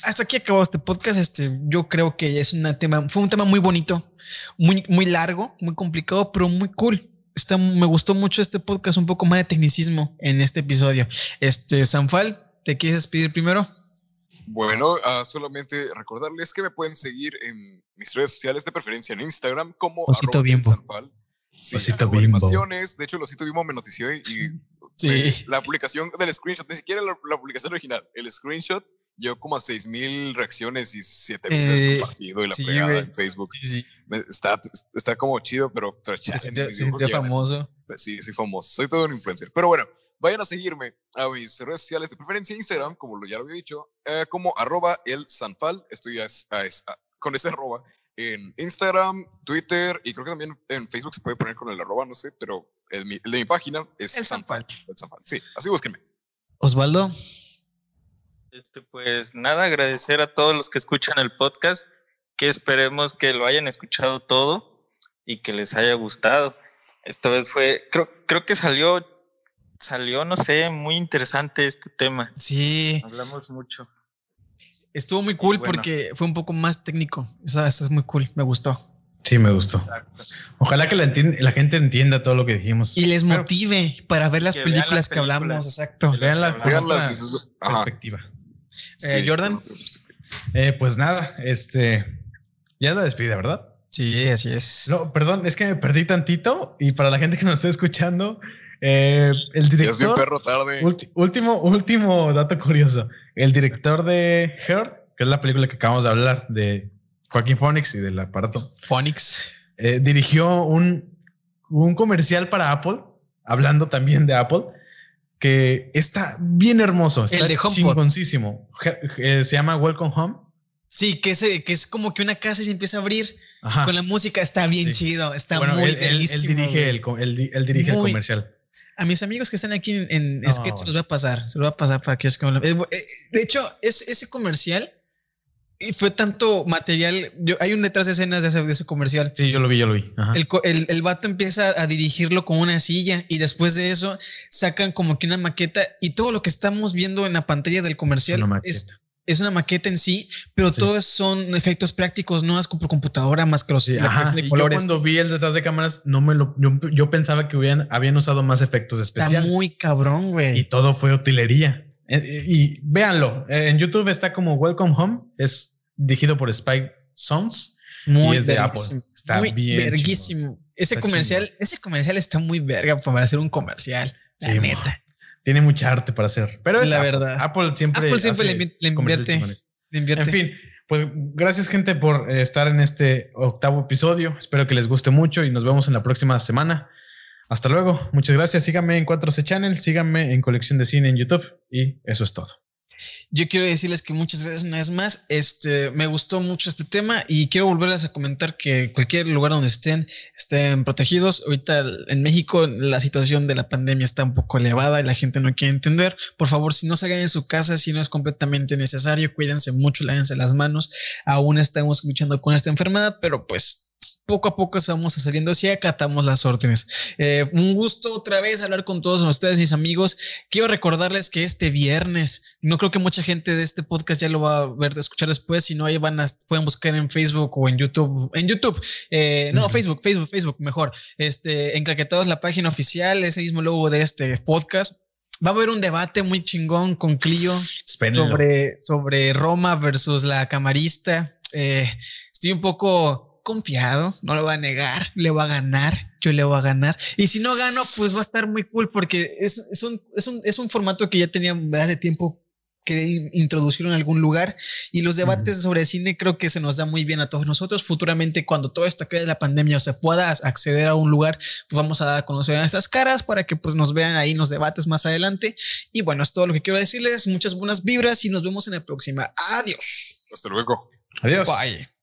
hasta aquí acabó este podcast. Este, yo creo que es un tema, fue un tema muy bonito, muy, muy largo, muy complicado, pero muy cool. Está, me gustó mucho este podcast, un poco más de tecnicismo en este episodio. Este, Sanfal, ¿te quieres despedir primero? Bueno, ah, solamente recordarles que me pueden seguir en mis redes sociales, de preferencia en Instagram, como Osito Bimbo. Sanfal. Sí, Osito Bimbo. animaciones. De hecho, el Osito Bimbo me notició y, y Sí. me- la publicación del screenshot, ni siquiera la, la publicación original, el screenshot llegó como a 6000 reacciones y 7000 Eh, veces compartido y la sí, güey. en Facebook. Sí, sí. Está, está como chido, pero, pero Se chale, famoso. pues sí, soy famoso, soy todo un influencer. Pero bueno, vayan a seguirme a mis redes sociales de preferencia Instagram, como lo ya lo había dicho, eh, como arroba el sanfal. Estoy a- a- a- con ese arroba en Instagram, Twitter y creo que también en Facebook se puede poner con el arroba, no sé, pero el, de mi página es El Sanfal. El Sanfal. Sí, así búsquenme. Osvaldo, Este, pues nada, agradecer a todos los que escuchan el podcast, que esperemos que lo hayan escuchado todo y que les haya gustado. Esta vez fue, creo, creo que salió, salió, no sé, muy interesante este tema. sí, Hablamos mucho. estuvo muy cool bueno. porque fue un poco más técnico. Eso, eso es muy cool, me gustó. Sí, me gustó. Ojalá que la, gente entienda todo lo que dijimos. Y les Pero, motive para ver las películas las que hablamos. Exacto. Vean las perspectiva. Eh, sí, Jordan. Eh, pues nada, este. Ya la despedida, ¿verdad? Sí, así es. No, perdón, es que me perdí tantito y para la gente que nos está escuchando, eh, el Ya soy un director. perro tarde. último, último dato curioso. El director de Her, que es la película que acabamos de hablar de Joaquín Phoenix y del aparato, Phonics. eh, dirigió un, un comercial para Apple, hablando también de Apple, que está bien hermoso. Está El de HomePod. je- se llama Welcome Home. Sí, que, ese, que es como que una casa y se empieza a abrir Ajá. con la música. Está bien Sí. chido. Está bueno, muy él, él- él verguísimo, dirige, el, él él dirige el comercial. A mis amigos que están aquí en, en No, Sketch bueno. los voy a pasar. Se los voy a pasar para que ellos eh, eh, De hecho, es, ese comercial y fue tanto material. Yo, hay un detrás de escenas de ese, de ese comercial. Sí, yo lo vi, yo lo vi. Ajá. El, el, el vato empieza a dirigirlo con una silla y después de eso sacan como que una maqueta y todo lo que estamos viendo en la pantalla del comercial es. Es una maqueta en sí, pero Sí. todos son efectos prácticos, no es por computadora más que los ajá. de Y yo colores. cuando vi el detrás de cámaras, no me lo, yo, yo pensaba que hubieran, habían usado más efectos Está especiales. muy cabrón, y güey. todo fue utilería. Eh, eh, Y, véanlo, eh, en YouTube está como Welcome Home, es dirigido por Spike Sounds. Muy y es de. Apple. Está muy bien verguísimo. Ese Está comercial, ese comercial está muy verga para hacer un comercial. La Sí, neta. Tiene mucha arte para hacer. Pero es La Apple. verdad. Apple siempre, Apple siempre hace le invierte. Le invierte. En fin, pues gracias gente por eh, estar en este octavo episodio. Espero que les guste mucho y nos vemos en la próxima semana. Hasta luego. Muchas gracias. Síganme en 4C Channel, síganme en Colección de Cine en YouTube y eso es todo. Yo quiero decirles que muchas veces una vez más, este, me gustó mucho este tema y quiero volverles a comentar que cualquier lugar donde estén, estén protegidos. Ahorita en México la situación de la pandemia está un poco elevada y la gente no quiere entender. Por favor, si no salgan en su casa, si no es completamente necesario, cuídense mucho, lávense las manos. Aún estamos luchando con esta enfermedad, pero pues poco a poco vamos saliendo si acatamos las órdenes. Eh, un gusto otra vez hablar con todos ustedes, mis amigos. Quiero recordarles que este viernes, no creo que mucha gente de este podcast ya lo va a ver, escuchar después, si no, ahí van a, pueden buscar en Facebook o en YouTube, en YouTube, eh, no. Facebook, Facebook, Facebook, mejor. Este, enclaquetados la página oficial, ese mismo logo de este podcast. Va a haber un debate muy chingón con Clio Espérenlo. sobre, sobre Roma versus la camarista. Eh, estoy un poco confiado, no lo voy a negar, le voy a ganar, yo le voy a ganar. Y si no gano, pues va a estar muy cool porque es, es, un, es, un, es un formato que ya tenía hace tiempo que introducirlo en algún lugar. Y los debates sobre cine creo que se nos da muy bien a todos nosotros. Futuramente, cuando todo esto quede de la pandemia o se pueda acceder a un lugar, pues vamos a dar a conocer a estas caras para que pues nos vean ahí en los debates más adelante. Y bueno, es todo lo que quiero decirles. Muchas buenas vibras y nos vemos en la próxima. Adiós. Hasta luego. Adiós. Bye.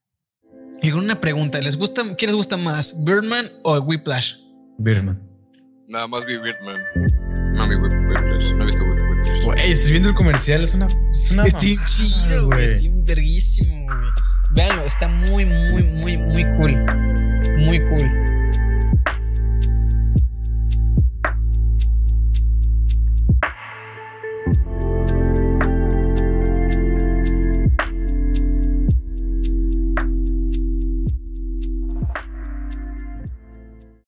Y con una pregunta, ¿les gusta, ¿qué les gusta más, Birdman o Whiplash? Birdman. Nada más vi Birdman. No vi Whip- Whiplash. No he visto Whip- Whiplash. Güey, estoy viendo el comercial, es una, es una mamada, chido, güey. Bien verguísimo, güey. Véanlo, está muy, muy, muy, muy cool. Muy cool.